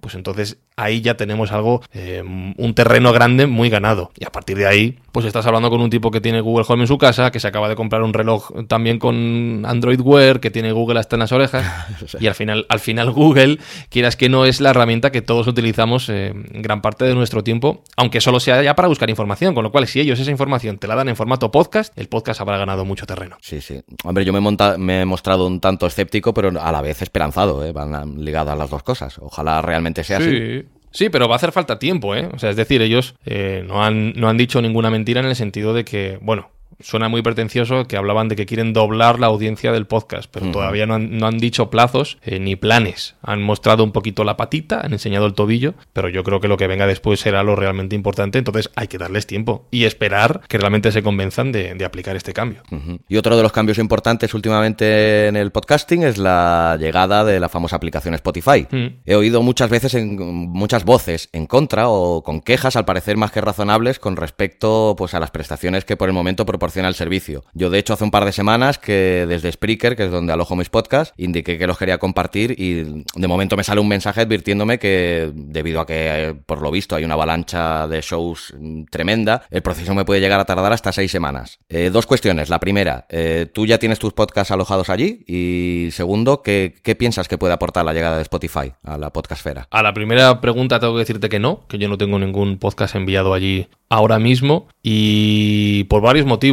pues entonces ahí ya tenemos algo, em, un terreno grande muy ganado. Y a partir de ahí, pues estás hablando con un tipo que tiene Google Home en su casa, que se acaba de comprar un reloj también con Android Wear, que tiene Google hasta en las orejas, y al final, al final final Google, quieras que no, es la herramienta que todos utilizamos eh, gran parte de nuestro tiempo, aunque solo sea ya para buscar información, con lo cual si ellos esa información te la dan en formato podcast, el podcast habrá ganado mucho terreno. Sí, sí. Hombre, yo me, he, me he mostrado un tanto escéptico, pero a la vez esperanzado, ¿eh? van ligadas las dos cosas. Ojalá realmente sea así. Sí, pero va a hacer falta tiempo, ¿eh? O sea, es decir, ellos eh, no, han, no han dicho ninguna mentira en el sentido de que, bueno, suena muy pretencioso que hablaban de que quieren doblar la audiencia del podcast, pero todavía no han, dicho plazos eh, ni planes. Han mostrado un poquito la patita, han enseñado el tobillo, pero yo creo que lo que venga después será lo realmente importante, entonces hay que darles tiempo y esperar que realmente se convenzan de, aplicar este cambio. Y otro de los cambios importantes últimamente en el podcasting es la llegada de la famosa aplicación Spotify. He oído muchas veces en, muchas voces en contra o con quejas al parecer más que razonables con respecto pues a las prestaciones que por el momento proporcionan el servicio. Yo, de hecho, hace un par de semanas que desde Spreaker, que es donde alojo mis podcasts, indiqué que los quería compartir y de momento me sale un mensaje advirtiéndome que debido a que, por lo visto, hay una avalancha de shows tremenda, el proceso me puede llegar a tardar hasta seis semanas. Eh, dos cuestiones. La primera, eh, ¿tú ya tienes tus podcasts alojados allí? Y segundo, ¿qué, ¿qué piensas que puede aportar la llegada de Spotify a la podcastfera? A la primera pregunta tengo que decirte que no, que yo no tengo ningún podcast enviado allí ahora mismo y por varios motivos.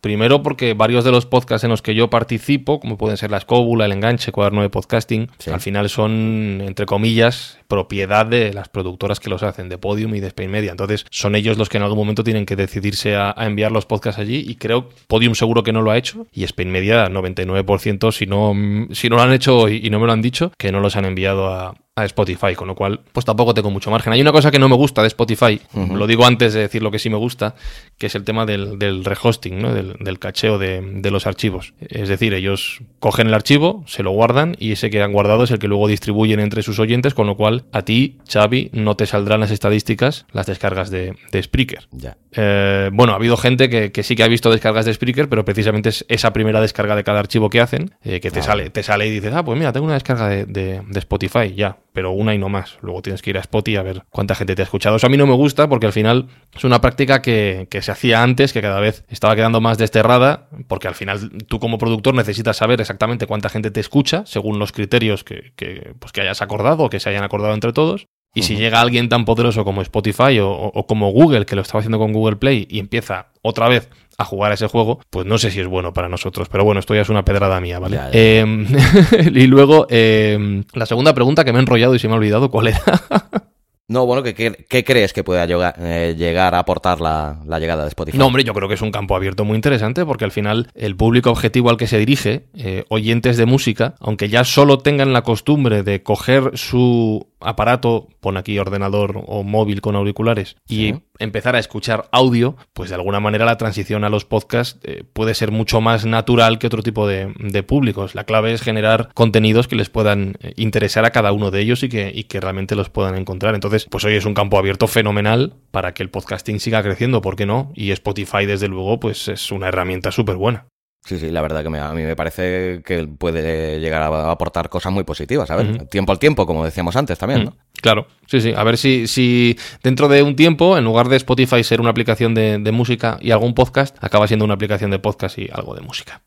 Primero porque varios de los podcasts en los que yo participo, como pueden ser La Escóbula, El Enganche, Cuaderno de Podcasting, al final son, entre comillas, propiedad de las productoras que los hacen, de Podium y de Spain Media. Entonces son ellos los que en algún momento tienen que decidirse a, enviar los podcasts allí y creo Podium seguro que no lo ha hecho y Spain Media 99% si no, si no lo han hecho y no me lo han dicho, que no los han enviado a, Spotify, con lo cual pues tampoco tengo mucho margen. Hay una cosa que no me gusta de Spotify, lo digo antes de decir lo que sí me gusta, que es el tema del, del rehosting, ¿no? del, cacheo de, los archivos. Es decir, ellos cogen el archivo, se lo guardan y ese que han guardado es el que luego distribuyen entre sus oyentes, con lo cual a ti, Xavi, no te saldrán las estadísticas, las descargas de, de Spreaker. Eh, bueno, ha habido gente que, sí que ha visto descargas de Spreaker, pero precisamente es esa primera descarga de cada archivo que hacen, eh, que te, sale, te sale y dices, ah, pues mira, tengo una descarga de, de Spotify, ya pero una y no más. Luego tienes que ir a Spotify a ver cuánta gente te ha escuchado. Eso a mí no me gusta porque al final es una práctica que, se hacía antes, que cada vez estaba quedando más desterrada, porque al final tú como productor necesitas saber exactamente cuánta gente te escucha, según los criterios que, pues que hayas acordado o que se hayan acordado entre todos. Y si llega alguien tan poderoso como Spotify o, como Google, que lo estaba haciendo con Google Play, y empieza otra vez a jugar a ese juego, pues no sé si es bueno para nosotros. Pero bueno, esto ya es una pedrada mía, ¿vale? Em, y luego, em, la segunda pregunta que me he enrollado y se me ha olvidado, ¿cuál era? No, bueno, ¿qué, crees que pueda eh, llegar, a aportar la, llegada de Spotify? No, hombre, yo creo que es un campo abierto muy interesante porque al final el público objetivo al que se dirige, eh, oyentes de música, aunque ya solo tengan la costumbre de coger su aparato, pon aquí ordenador o móvil con auriculares, y empezar a escuchar audio, pues de alguna manera la transición a los podcasts eh, puede ser mucho más natural que otro tipo de, públicos. La clave es generar contenidos que les puedan interesar a cada uno de ellos y que, y que realmente los puedan encontrar. Entonces, pues hoy es un campo abierto fenomenal para que el podcasting siga creciendo, ¿por qué no? Y Spotify, desde luego, pues es una herramienta súper buena. Sí, sí, la verdad que a mí me parece que puede llegar a aportar cosas muy positivas. A ver, tiempo al tiempo, como decíamos antes también, ¿no? Claro, sí, sí. A ver si, si dentro de un tiempo, en lugar de Spotify ser una aplicación de, de música y algún podcast, acaba siendo una aplicación de podcast y algo de música.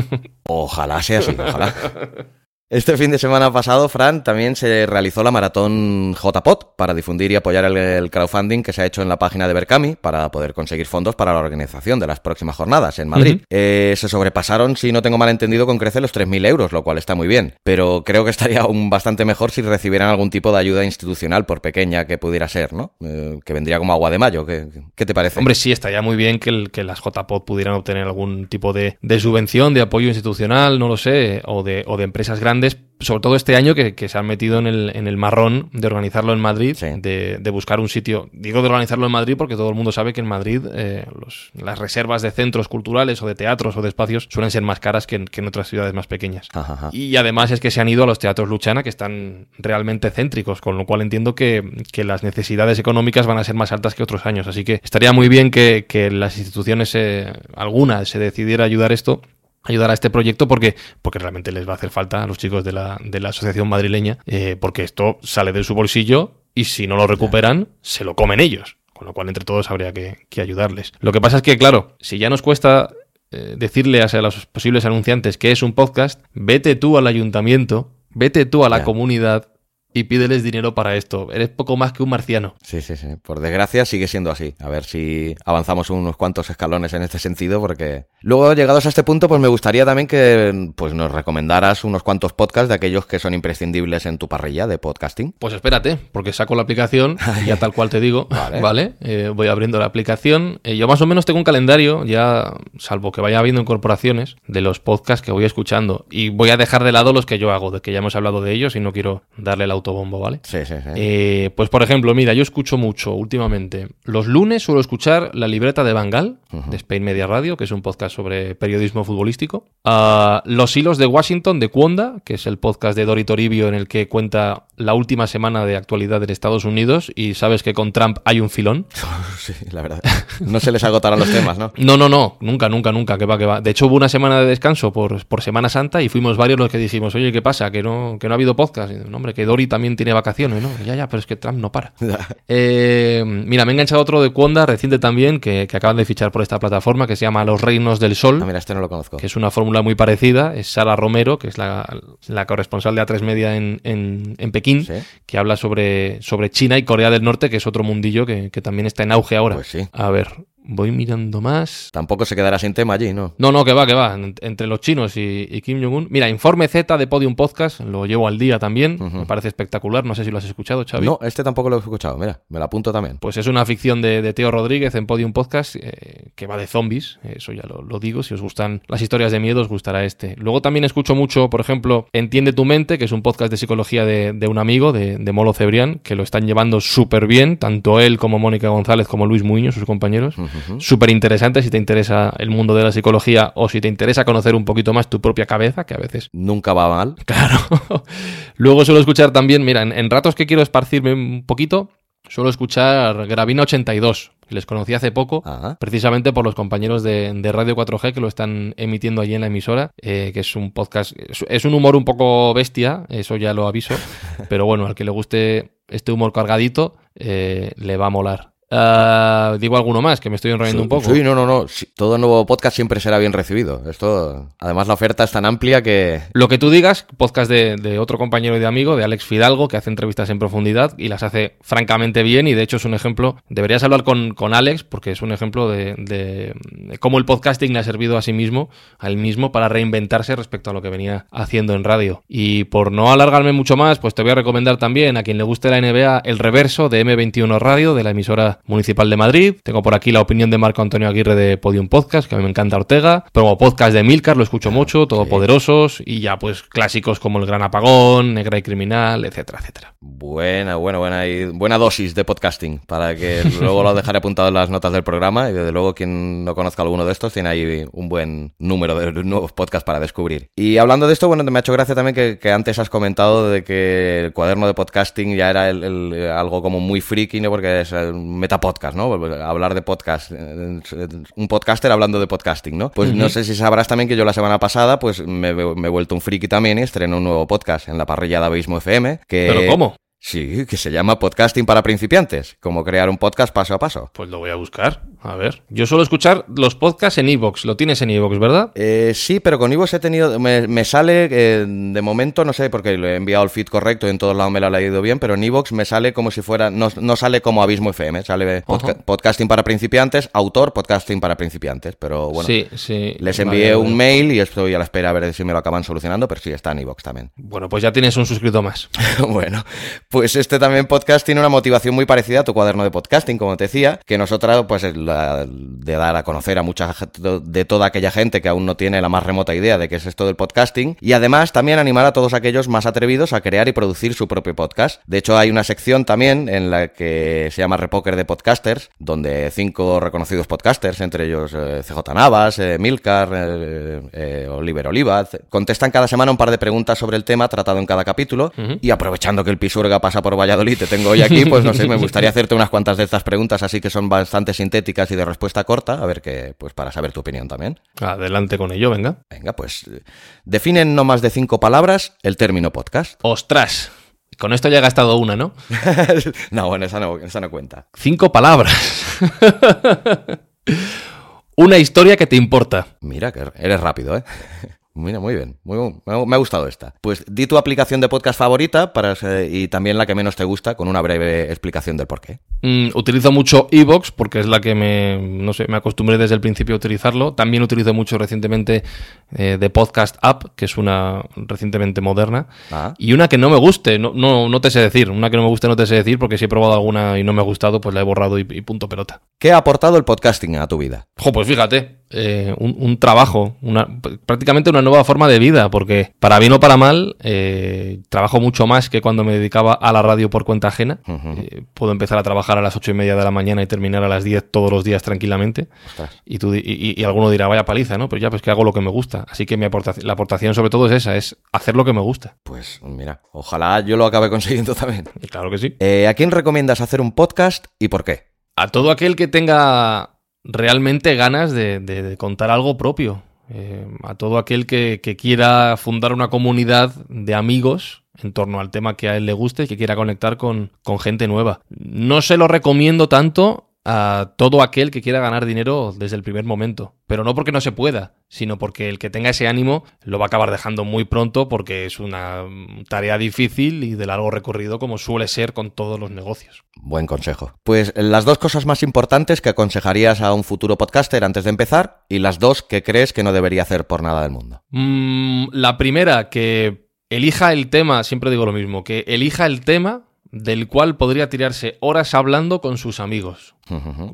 Ojalá sea así, ojalá. Este fin de semana pasado, Fran, también se realizó la maratón JPOT para difundir y apoyar el, crowdfunding que se ha hecho en la página de Berkami para poder conseguir fondos para la organización de las próximas jornadas en Madrid. Eh, se sobrepasaron, si no tengo mal entendido, con crece los 3.000 euros, lo cual está muy bien. Pero creo que estaría aún bastante mejor si recibieran algún tipo de ayuda institucional, por pequeña que pudiera ser, ¿no? Eh, que vendría como agua de mayo. ¿Qué, qué te parece? Hombre, sí, estaría muy bien que, que las JPOT pudieran obtener algún tipo de, de, subvención, de apoyo institucional, no lo sé, o de, o de empresas grandes sobre todo este año que, se han metido en el, en el, marrón de organizarlo en Madrid, de, de, buscar un sitio. Digo de organizarlo en Madrid porque todo el mundo sabe que en Madrid eh, los, las reservas de centros culturales o de teatros o de espacios suelen ser más caras que en, que en otras ciudades más pequeñas. Y además es que se han ido a los teatros Luchana que están realmente céntricos, con lo cual entiendo que, que las necesidades económicas van a ser más altas que otros años. Así que estaría muy bien que, que las instituciones, eh, alguna, se decidiera ayudar esto ayudar a este proyecto porque, porque realmente les va a hacer falta a los chicos de la, de la asociación madrileña, eh, porque esto sale de su bolsillo y si no lo recuperan, se lo comen ellos. Con lo cual, entre todos habría que, ayudarles. Lo que pasa es que, claro, si ya nos cuesta eh, decirle a los posibles anunciantes que es un podcast, vete tú al ayuntamiento, vete tú a la comunidad y pídeles dinero para esto. Eres poco más que un marciano. Sí, sí, sí. Por desgracia sigue siendo así. A ver si avanzamos unos cuantos escalones en este sentido, porque luego llegados a este punto, pues me gustaría también que pues nos recomendaras unos cuantos podcasts de aquellos que son imprescindibles en tu parrilla de podcasting. Pues espérate, porque saco la aplicación y ya tal cual te digo, vale, eh, voy abriendo la aplicación. Eh, yo más o menos tengo un calendario, ya salvo que vaya habiendo incorporaciones de los podcasts que voy escuchando y voy a dejar de lado los que yo hago, de que ya hemos hablado de ellos y no quiero darle la autobombo, ¿vale? Sí, sí, sí. Eh, pues por ejemplo, mira, yo escucho mucho últimamente. Los lunes suelo escuchar la libreta de Bangal, de Spain Media Radio, que es un podcast sobre periodismo futbolístico. Ah, los hilos de Washington, de Cuonda, que es el podcast de Dori Toribio en el que cuenta la última semana de actualidad en Estados Unidos y sabes que con Trump hay un filón. sí, la verdad. No se les agotarán los temas, ¿no? No, no, no. Nunca, nunca, nunca. Que va, que va. De hecho, hubo una semana de descanso por, por Semana Santa y fuimos varios los que dijimos, oye, ¿qué pasa? Que no, que no ha habido podcast. Y, hombre, que Dori también tiene vacaciones, ¿no? Ya, ya, pero es que Trump no para. Eh, mira, me he enganchado otro de Cuonda, reciente también, que, acaban de fichar por esta plataforma, que se llama Los Reinos del Sol. Ah, mira, este no lo conozco. Que es una fórmula muy parecida. Es Sara Romero, que es la, la corresponsal de A3 Media en, en, Pekín, que habla sobre, sobre China y Corea del Norte, que es otro mundillo que, que también está en auge ahora. Pues sí. A ver, Voy mirando más. Tampoco se quedará sin tema allí, ¿no? No, no, que va, que va. Entre los chinos y, Kim Jong-un. Mira, Informe Z de Podium Podcast, lo llevo al día también. Me parece espectacular. No sé si lo has escuchado, Xavi. No, este tampoco lo he escuchado. Mira, me lo apunto también. Pues es una ficción de, Teo Rodríguez en Podium Podcast eh, que va de zombies. Eso ya lo, digo. Si os gustan las historias de miedo, os gustará este. Luego también escucho mucho, por ejemplo, Entiende tu mente, que es un podcast de psicología de, un amigo, de, Molo Cebrián, que lo están llevando súper bien. Tanto él como Mónica González como Luis Muñoz, sus compañeros. Súper interesante si te interesa el mundo de la psicología o si te interesa conocer un poquito más tu propia cabeza, que a veces... Nunca va mal. Claro. Luego suelo escuchar también, mira, en, ratos que quiero esparcirme un poquito, suelo escuchar Gravina 82. Les conocí hace poco, precisamente por los compañeros de, Radio 4G que lo están emitiendo allí en la emisora, eh, que es un podcast, es, un humor un poco bestia, eso ya lo aviso, pero bueno, al que le guste este humor cargadito, eh, le va a molar. Ah, digo alguno más, que me estoy enrollando un poco. Sí, no, no, no. todo nuevo podcast siempre será bien recibido. Esto, además, la oferta es tan amplia que. Lo que tú digas, podcast de, otro compañero y de amigo, de Alex Fidalgo, que hace entrevistas en profundidad y las hace francamente bien. Y de hecho es un ejemplo. Deberías hablar con, con Alex, porque es un ejemplo de, de, cómo el podcasting le ha servido a sí mismo, a él mismo, para reinventarse respecto a lo que venía haciendo en radio. Y por no alargarme mucho más, pues te voy a recomendar también a quien le guste la NBA el reverso de M21 Radio, de la emisora Municipal de Madrid. Tengo por aquí la opinión de Marco Antonio Aguirre de Podium Podcast, que a mí me encanta Ortega. Promo podcast de Milcar, lo escucho mucho, todopoderosos. Y ya pues clásicos como El Gran Apagón, Negra y Criminal, etcétera, etcétera. Buena, buena, buena, y buena dosis de podcasting para que luego lo dejaré apuntado en las notas del programa. Y desde luego, quien no conozca alguno de estos tiene ahí un buen número de nuevos podcasts para descubrir. Y hablando de esto, bueno, me ha hecho gracia también que, antes has comentado de que el cuaderno de podcasting ya era algo como muy friki, ¿no? Porque es un metapodcast, ¿no? Hablar de podcast. Un podcaster hablando de podcasting, ¿no? Pues no sé si sabrás también que yo la semana pasada, pues me, he vuelto un friki también y estreno un nuevo podcast en la parrilla de Abismo FM. Que, ¿Pero cómo? Sí, que se llama Podcasting para principiantes, como crear un podcast paso a paso. Pues lo voy a buscar. A ver, yo suelo escuchar los podcasts en Evox, lo tienes en Evox, ¿verdad? Eh, sí, pero con Evox he tenido, me, sale, eh, de momento no sé, porque le he enviado el feed correcto y en todos lados me lo ha leído bien, pero en Evox me sale como si fuera, no, sale como Abismo FM, sale podcasting para principiantes, autor, podcasting para principiantes, pero bueno, sí, sí, les envié un mail y estoy a la espera a ver si me lo acaban solucionando, pero sí, está en Evox también. Bueno, pues ya tienes un suscrito más. bueno, pues este también podcast tiene una motivación muy parecida a tu cuaderno de podcasting, como te decía, que nosotros, pues, de dar a conocer a mucha de toda aquella gente que aún no tiene la más remota idea de qué es esto del podcasting. Y además también animar a todos aquellos más atrevidos a crear y producir su propio podcast. De hecho, hay una sección también en la que se llama Repoker de Podcasters, donde cinco reconocidos podcasters, entre ellos eh, CJ Navas, eh, Milcar, eh, Oliver Olivaz, contestan cada semana un par de preguntas sobre el tema tratado en cada capítulo. Y aprovechando que el Pisurga pasa por Valladolid, te tengo hoy aquí, pues no sé, me gustaría hacerte unas cuantas de estas preguntas así que son bastante sintéticas y de respuesta corta, a ver qué, pues para saber tu opinión también. Adelante con ello, venga. Venga, pues definen no más de cinco palabras el término podcast. ¡Ostras! Con esto ya he gastado una, ¿no? no, bueno, esa no, esa no cuenta. Cinco palabras. una historia que te importa. Mira, que eres rápido, ¿eh? Mira, muy bien. Muy, me ha gustado esta. Pues di tu aplicación de podcast favorita para, y también la que menos te gusta con una breve explicación del por qué. Mm, utilizo mucho Evox porque es la que me, no sé, me acostumbré desde el principio a utilizarlo. También utilizo mucho recientemente eh, de Podcast App, que es una recientemente moderna. Ah. Y una que no me guste, no, no, no te sé decir. Una que no me guste no te sé decir porque si he probado alguna y no me ha gustado, pues la he borrado y, punto pelota. ¿Qué ha aportado el podcasting a tu vida? Jo, pues fíjate, eh, un, trabajo, una, prácticamente una nueva forma de vida, porque para bien o para mal, eh, trabajo mucho más que cuando me dedicaba a la radio por cuenta ajena. Eh, puedo empezar a trabajar a las ocho y media de la mañana y terminar a las 10 todos los días tranquilamente. Y, tú, y, alguno dirá, vaya paliza, ¿no? Pero ya, pues que hago lo que me gusta. Así que mi aportación, la aportación sobre todo es esa, es hacer lo que me gusta. Pues mira, ojalá yo lo acabe consiguiendo también. Claro que sí. ¿A quién recomiendas hacer un podcast y por qué? A todo aquel que tenga realmente ganas de, contar algo propio. Eh, a todo aquel que, quiera fundar una comunidad de amigos en torno al tema que a él le guste y que quiera conectar con, con gente nueva. No se lo recomiendo tanto a todo aquel que quiera ganar dinero desde el primer momento. Pero no porque no se pueda, sino porque el que tenga ese ánimo lo va a acabar dejando muy pronto porque es una tarea difícil y de largo recorrido como suele ser con todos los negocios. Buen consejo. Pues las dos cosas más importantes que aconsejarías a un futuro podcaster antes de empezar y las dos que crees que no debería hacer por nada del mundo. Mm, la primera, que elija el tema, siempre digo lo mismo, que elija el tema del cual podría tirarse horas hablando con sus amigos.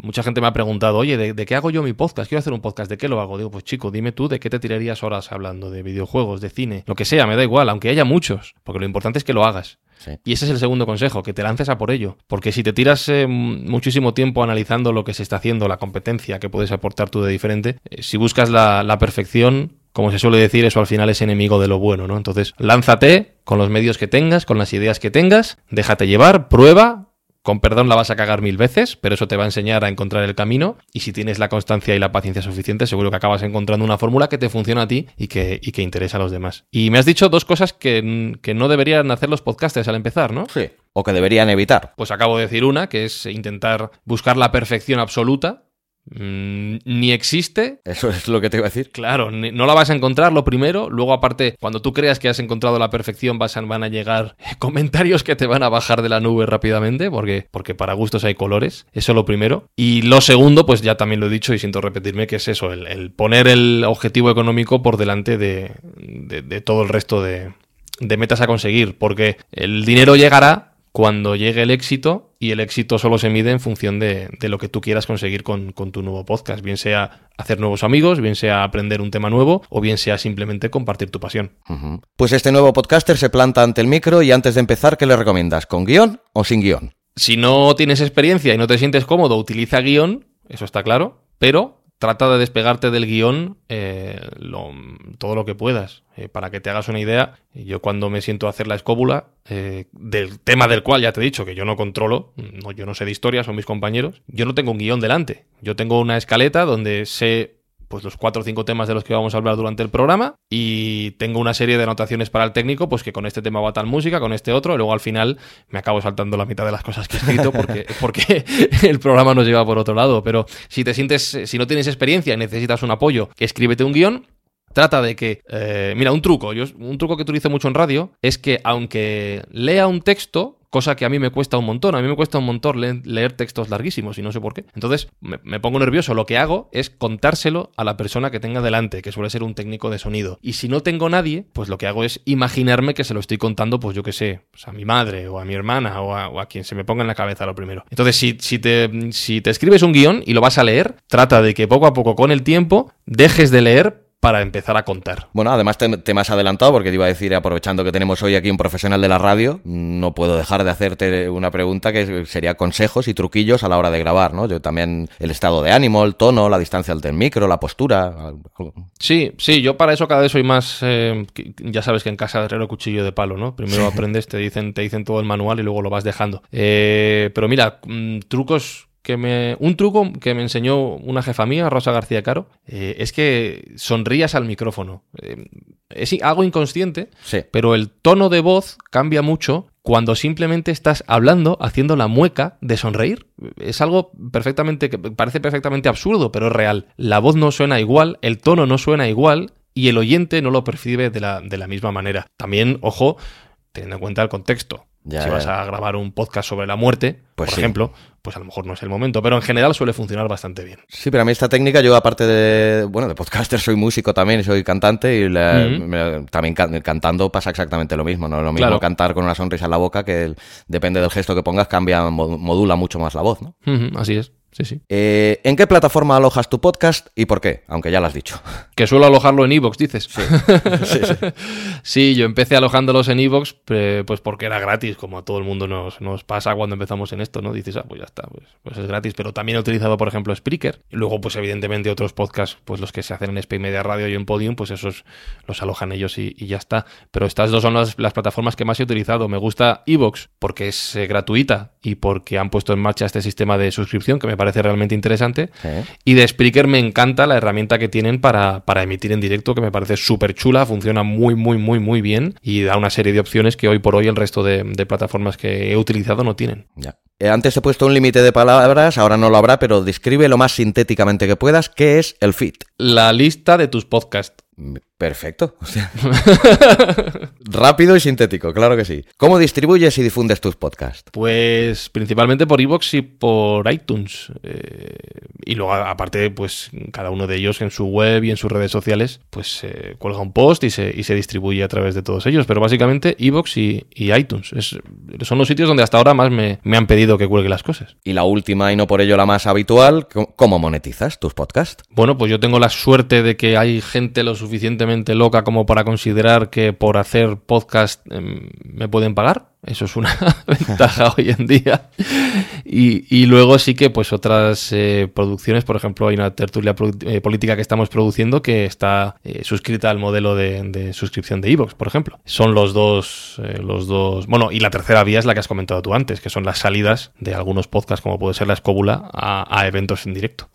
Mucha gente me ha preguntado, oye, ¿de, qué hago yo mi podcast? Quiero hacer un podcast, ¿de qué lo hago? Digo, pues chico, dime tú de qué te tirarías horas hablando, de videojuegos, de cine, lo que sea, me da igual, aunque haya muchos, porque lo importante es que lo hagas. Y ese es el segundo consejo, que te lances a por ello. Porque si te tiras eh, muchísimo tiempo analizando lo que se está haciendo, la competencia que puedes aportar tú de diferente, eh, si buscas la, la perfección, como se suele decir, eso al final es enemigo de lo bueno, ¿no? Entonces, lánzate con los medios que tengas, con las ideas que tengas, déjate llevar, prueba, con perdón la vas a cagar mil veces, pero eso te va a enseñar a encontrar el camino y si tienes la constancia y la paciencia suficiente, seguro que acabas encontrando una fórmula que te funciona a ti y que, y que interesa a los demás. Y me has dicho dos cosas que, que no deberían hacer los podcasters al empezar, ¿no? Sí. O que deberían evitar. Pues acabo de decir una, que es intentar buscar la perfección absoluta Mm, ni existe. Eso es lo que te iba a decir. Claro, no la vas a encontrar lo primero. Luego, aparte, cuando tú creas que has encontrado la perfección, vas van a llegar comentarios que te van a bajar de la nube rápidamente, porque, porque para gustos hay colores. Eso lo primero. Y lo segundo, pues ya también lo he dicho y siento repetirme, que es eso, el, poner el objetivo económico por delante de, de todo el resto de, de metas a conseguir. Porque el dinero llegará cuando llegue el éxito y el éxito solo se mide en función de, lo que tú quieras conseguir con, tu nuevo podcast, bien sea hacer nuevos amigos, bien sea aprender un tema nuevo o bien sea simplemente compartir tu pasión. Pues este nuevo podcaster se planta ante el micro y antes de empezar, ¿qué le recomiendas? ¿Con guion o sin guion? Si no tienes experiencia y no te sientes cómodo, utiliza guion, eso está claro, pero trata de despegarte del guion eh, todo lo que puedas. Eh, para que te hagas una idea, yo cuando me siento a hacer la escóbula, eh, del tema del cual ya te he dicho que yo no controlo, no, yo no sé de historia, son mis compañeros, yo no tengo un guion delante. Yo tengo una escaleta donde sé pues los cuatro o cinco temas de los que vamos a hablar durante el programa. Y tengo una serie de anotaciones para el técnico, pues que con este tema va tal música, con este otro, y luego al final me acabo saltando la mitad de las cosas que he escrito porque, porque el programa nos lleva por otro lado. Pero si te sientes, si no tienes experiencia y necesitas un apoyo, escríbete un guion. Trata de que, eh, mira, un truco, yo, un truco que utilizo mucho en radio es que aunque lea un texto, cosa que a mí me cuesta un montón. A mí me cuesta un montón leer, textos larguísimos y no sé por qué. Entonces me, pongo nervioso. Lo que hago es contárselo a la persona que tenga delante, que suele ser un técnico de sonido. Y si no tengo nadie, pues lo que hago es imaginarme que se lo estoy contando, pues yo qué sé, pues a mi madre o a mi hermana o a, quien se me ponga en la cabeza lo primero. Entonces, si, si, te, si te escribes un guion y lo vas a leer, trata de que poco a poco con el tiempo dejes de leer para empezar a contar. Bueno, además te, te, me has adelantado porque te iba a decir, aprovechando que tenemos hoy aquí un profesional de la radio, no puedo dejar de hacerte una pregunta que sería consejos y truquillos a la hora de grabar, ¿no? Yo también el estado de ánimo, el tono, la distancia del micro, la postura. Sí, sí, yo para eso cada vez soy más, eh, ya sabes que en casa de herrero cuchillo de palo, ¿no? Primero aprendes, te dicen, te dicen todo el manual y luego lo vas dejando. Eh, pero mira, mm, trucos que me. Un truco que me enseñó una jefa mía, Rosa García Caro, eh, es que sonrías al micrófono. Eh, es algo inconsciente, pero el tono de voz cambia mucho cuando simplemente estás hablando, haciendo la mueca de sonreír. Es algo perfectamente. que parece perfectamente absurdo, pero es real. La voz no suena igual, el tono no suena igual. Y el oyente no lo percibe de la, de la misma manera. También, ojo, teniendo en cuenta el contexto si vas a grabar un podcast sobre la muerte, pues por ejemplo, pues a lo mejor no es el momento, pero en general suele funcionar bastante bien. Sí, pero a mí esta técnica, yo aparte de, bueno, de podcaster, soy músico también, soy cantante y también cantando pasa exactamente lo mismo, ¿no? Lo mismo cantar con una sonrisa en la boca que depende del gesto que pongas, cambia, modula mucho más la voz, ¿no? así es. Sí, sí. Eh, ¿En qué plataforma alojas tu podcast y por qué? Aunque ya lo has dicho. Que suelo alojarlo en Evox, dices. Sí. sí, yo empecé alojándolos en Evox pues porque era gratis, como a todo el mundo nos, nos, pasa cuando empezamos en esto, ¿no? Dices, ah, pues ya está, pues, pues, es gratis. Pero también he utilizado, por ejemplo, Spreaker. Y luego, pues evidentemente, otros podcasts, pues los que se hacen en Spain Media Radio y en Podium, pues esos los alojan ellos y, ya está. Pero estas dos son las, plataformas que más he utilizado. Me gusta Evox porque es eh, gratuita y porque han puesto en marcha este sistema de suscripción que me parece realmente interesante. Y de Spreaker me encanta la herramienta que tienen para, emitir en directo, que me parece súper chula, funciona muy, muy, muy, muy bien y da una serie de opciones que hoy por hoy el resto de, plataformas que he utilizado no tienen. Ya. Eh, antes he puesto un límite de palabras, ahora no lo habrá, pero describe lo más sintéticamente que puedas qué es el feed. La lista de tus podcasts. Perfecto. Rápido y sintético, claro que sí. ¿Cómo distribuyes y difundes tus podcasts? Pues principalmente por iVoox y por iTunes. Eh, y luego, aparte, pues cada uno de ellos en su web y en sus redes sociales, pues cuelga un post y se, y se distribuye a través de todos ellos. Pero básicamente iVoox y, iTunes. son los sitios donde hasta ahora más me, me han pedido que cuelgue las cosas. Y la última y no por ello la más habitual, ¿cómo monetizas tus podcasts? Bueno, pues yo tengo la suerte de que hay gente lo suficientemente loca como para considerar que por hacer podcast em, me pueden pagar. Eso es una ventaja hoy en día. Y, luego sí que pues otras eh, producciones, por ejemplo, hay una tertulia eh, política que estamos produciendo que está eh, suscrita al modelo de, suscripción de Evox, por ejemplo. Son los dos, los dos... Bueno, y la tercera vía es la que has comentado tú antes, que son las salidas de algunos podcasts, como puede ser La Escóbula, a, eventos en directo.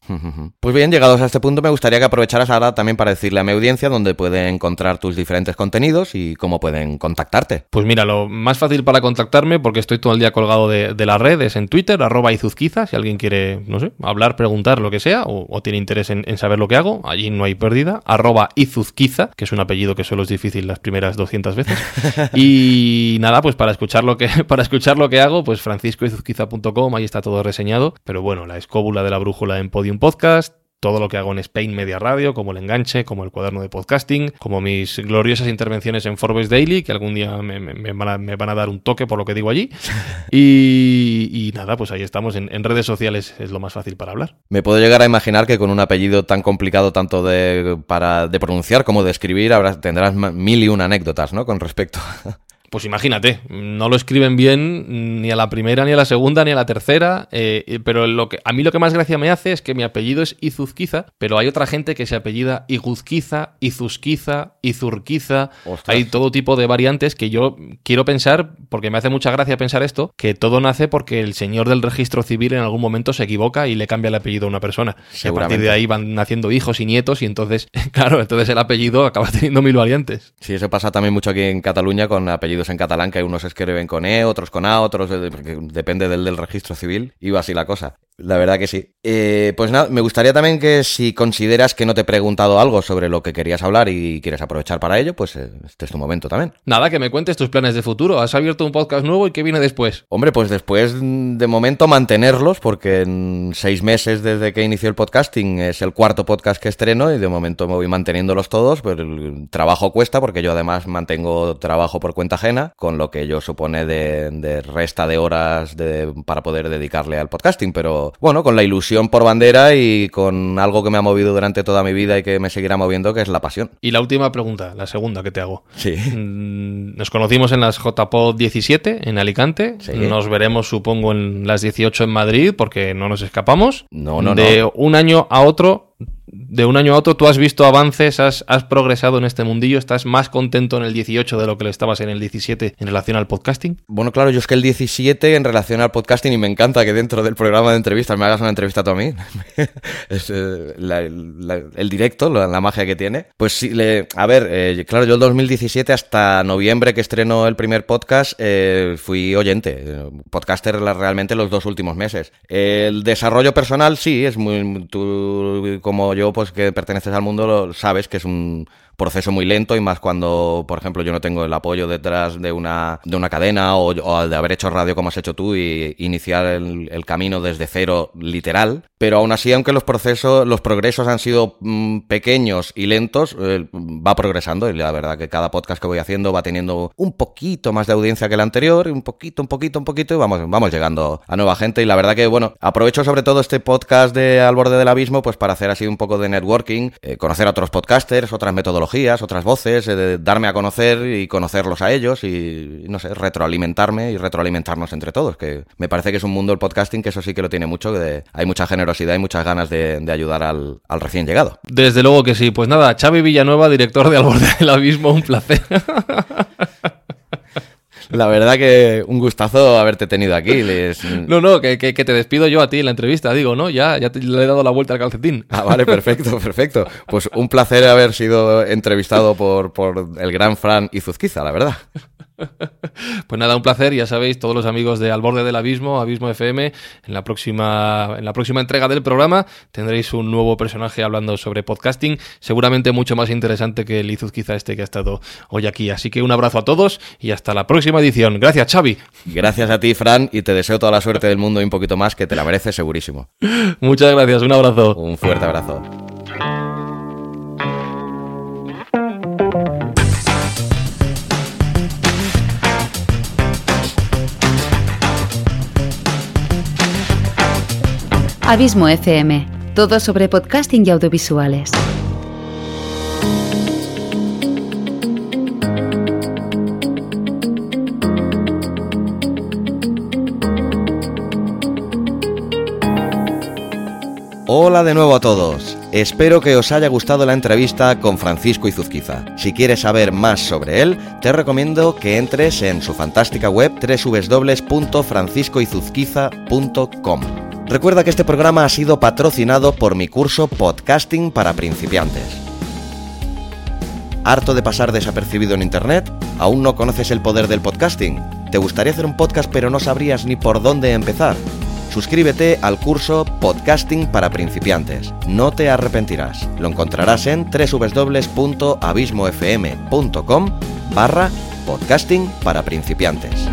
Pues bien, llegados a este punto, me gustaría que aprovecharas ahora también para decirle a mi audiencia dónde puede encontrar tus diferentes contenidos y cómo pueden contactarte. Pues mira, lo más fácil para contactarme, porque estoy todo el día colgado de, de las redes, en Twitter, arroba izuzquiza, si alguien quiere, no sé, hablar, preguntar, lo que sea, o, tiene interés en, saber lo que hago, allí no hay pérdida, arroba izuzquiza, que es un apellido que solo es difícil las primeras 200 veces. y nada, pues para escuchar lo que, para escuchar lo que hago, pues franciscoizuzquiza.com, ahí está todo reseñado, pero bueno, la escóbula de la brújula en Podium Podcast, todo lo que hago en Spain Media Radio, como el enganche, como el cuaderno de podcasting, como mis gloriosas intervenciones en Forbes Daily, que algún día me, van, a, dar un toque por lo que digo allí. Y, nada, pues ahí estamos. En, redes sociales es lo más fácil para hablar. Me puedo llegar a imaginar que con un apellido tan complicado tanto de, para, de pronunciar como de escribir, tendrás mil y una anécdotas, ¿no? Con respecto Pues imagínate, no lo escriben bien ni a la primera, ni a la segunda, ni a la tercera, eh, pero lo que, a mí lo que más gracia me hace es que mi apellido es Izuzquiza, pero hay otra gente que se apellida Iguzquiza, Izuzquiza, Izurquiza, hay todo tipo de variantes que yo quiero pensar, porque me hace mucha gracia pensar esto, que todo nace porque el señor del registro civil en algún momento se equivoca y le cambia el apellido a una persona. Y a partir de ahí van naciendo hijos y nietos y entonces, claro, entonces el apellido acaba teniendo mil variantes. Sí, eso pasa también mucho aquí en Cataluña con apellidos en catalán, que unos escriben con E, otros con A, otros depende del del registro civil va así la cosa. La verdad que sí. Eh, pues nada, me gustaría también que si consideras que no te he preguntado algo sobre lo que querías hablar y quieres aprovechar para ello, pues eh, este es tu momento también. Nada, que me cuentes tus planes de futuro. Has abierto un podcast nuevo y qué viene después. Hombre, pues después de momento mantenerlos, porque en seis meses desde que inició el podcasting es el cuarto podcast que estreno y de momento me voy manteniéndolos todos, pero el trabajo cuesta porque yo además mantengo trabajo por cuenta ajena, con lo que yo supone de, resta de horas de, para poder dedicarle al podcasting, pero bueno, con la ilusión por bandera y con algo que me ha movido durante toda mi vida y que me seguirá moviendo, que es la pasión. Y la última pregunta, la segunda que te hago. Sí. Mm, nos conocimos en las JPod 17 en Alicante. Nos veremos, supongo, en las 18 en Madrid, porque no nos escapamos. No, no, de un año a otro de un año a otro tú has visto avances, has, progresado en este mundillo, estás más contento en el 18 de lo que le estabas en el 17 en relación al podcasting? Bueno, claro, yo es que el 17 en relación al podcasting y me encanta que dentro del programa de entrevistas me hagas una entrevista tú a mí. es eh, el directo, la, magia que tiene. Pues sí, le, a ver, eh, claro, yo el 2017 hasta noviembre que estreno el primer podcast eh, fui oyente, podcaster realmente los dos últimos meses. El desarrollo personal sí, es muy... Tú, como yo, pues que perteneces al mundo, lo sabes que es un proceso muy lento y más cuando, por ejemplo, yo no tengo el apoyo detrás de una, de una cadena o, de haber hecho radio como has hecho tú y iniciar el, camino desde cero literal. Pero aún así, aunque los procesos, los progresos han sido mm, pequeños y lentos, eh, va progresando y la verdad que cada podcast que voy haciendo va teniendo un poquito más de audiencia que el anterior, un poquito, un poquito, un poquito y vamos, vamos llegando a nueva gente y la verdad que, bueno, aprovecho sobre todo este podcast de Al borde del abismo pues para hacer así un poco de networking, eh, conocer a otros podcasters, otras metodologías otras voces, eh, darme a conocer y conocerlos a ellos y, no sé, retroalimentarme y retroalimentarnos entre todos, que me parece que es un mundo el podcasting que eso sí que lo tiene mucho, que hay mucha generosidad y muchas ganas de, ayudar al, al, recién llegado. Desde luego que sí. Pues nada, Xavi Villanueva, director de Al Borde del Abismo, un placer. La verdad que un gustazo haberte tenido aquí. No, no, que, que, te despido yo a ti en la entrevista, digo, ¿no? Ya, ya te, le he dado la vuelta al calcetín. Ah, vale, perfecto, perfecto. Pues un placer haber sido entrevistado por, por el gran Fran Izuzquiza, la verdad. Pues nada, un placer, ya sabéis, todos los amigos de Al Borde del Abismo, Abismo FM, en la próxima, en la próxima entrega del programa tendréis un nuevo personaje hablando sobre podcasting, seguramente mucho más interesante que el Izuzquiza este que ha estado hoy aquí. Así que un abrazo a todos y hasta la próxima edición. Gracias, Xavi. Gracias a ti, Fran, y te deseo toda la suerte del mundo y un poquito más, que te la mereces segurísimo. Muchas gracias, un abrazo. Un fuerte abrazo. Abismo FM, todo sobre podcasting y audiovisuales. Hola de nuevo a todos. Espero que os haya gustado la entrevista con Francisco Izuzquiza. Si quieres saber más sobre él, te recomiendo que entres en su fantástica web www.franciscoizuzquiza.com. Recuerda que este programa ha sido patrocinado por mi curso Podcasting para principiantes. ¿Harto de pasar desapercibido en Internet? ¿Aún no conoces el poder del podcasting? ¿Te gustaría hacer un podcast pero no sabrías ni por dónde empezar? Suscríbete al curso Podcasting para principiantes. No te arrepentirás. Lo encontrarás en www.abismofm.com barra podcasting para principiantes.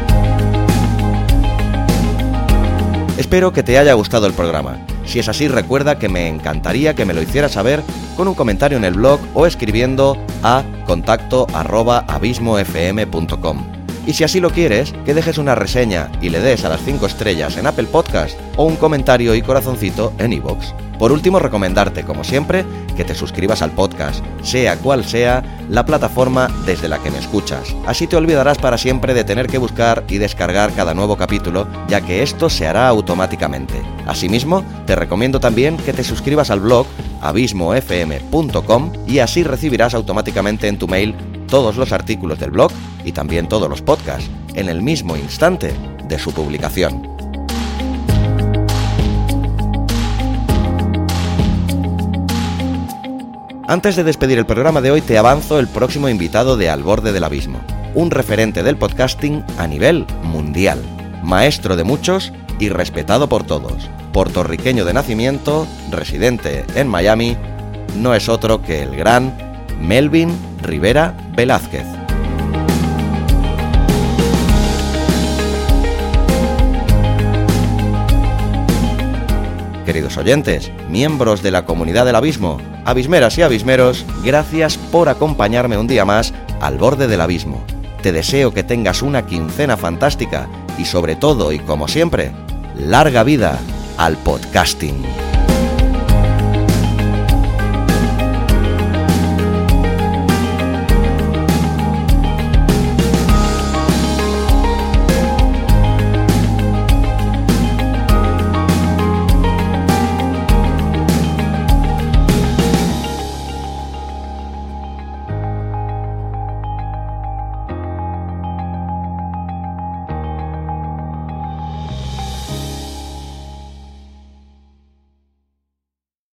Espero que te haya gustado el programa. Si es así, recuerda que me encantaría que me lo hicieras saber con un comentario en el blog o escribiendo a contacto abismofm.com. Y si así lo quieres, que dejes una reseña y le des a las 5 estrellas en Apple Podcast o un comentario y corazoncito en iVoox. Por último, recomendarte, como siempre, que te suscribas al podcast, sea cual sea la plataforma desde la que me escuchas. Así te olvidarás para siempre de tener que buscar y descargar cada nuevo capítulo, ya que esto se hará automáticamente. Asimismo, te recomiendo también que te suscribas al blog abismofm.com y así recibirás automáticamente en tu mail todos los artículos del blog y también todos los podcasts en el mismo instante de su publicación. Antes de despedir el programa de hoy te avanzo el próximo invitado de Al borde del abismo, un referente del podcasting a nivel mundial, maestro de muchos y respetado por todos, puertorriqueño de nacimiento, residente en Miami, no es otro que el gran Melvin Rivera Velázquez. Queridos oyentes, miembros de la comunidad del abismo, abismeras y abismeros, gracias por acompañarme un día más al borde del abismo. Te deseo que tengas una quincena fantástica y sobre todo y como siempre, larga vida al podcasting.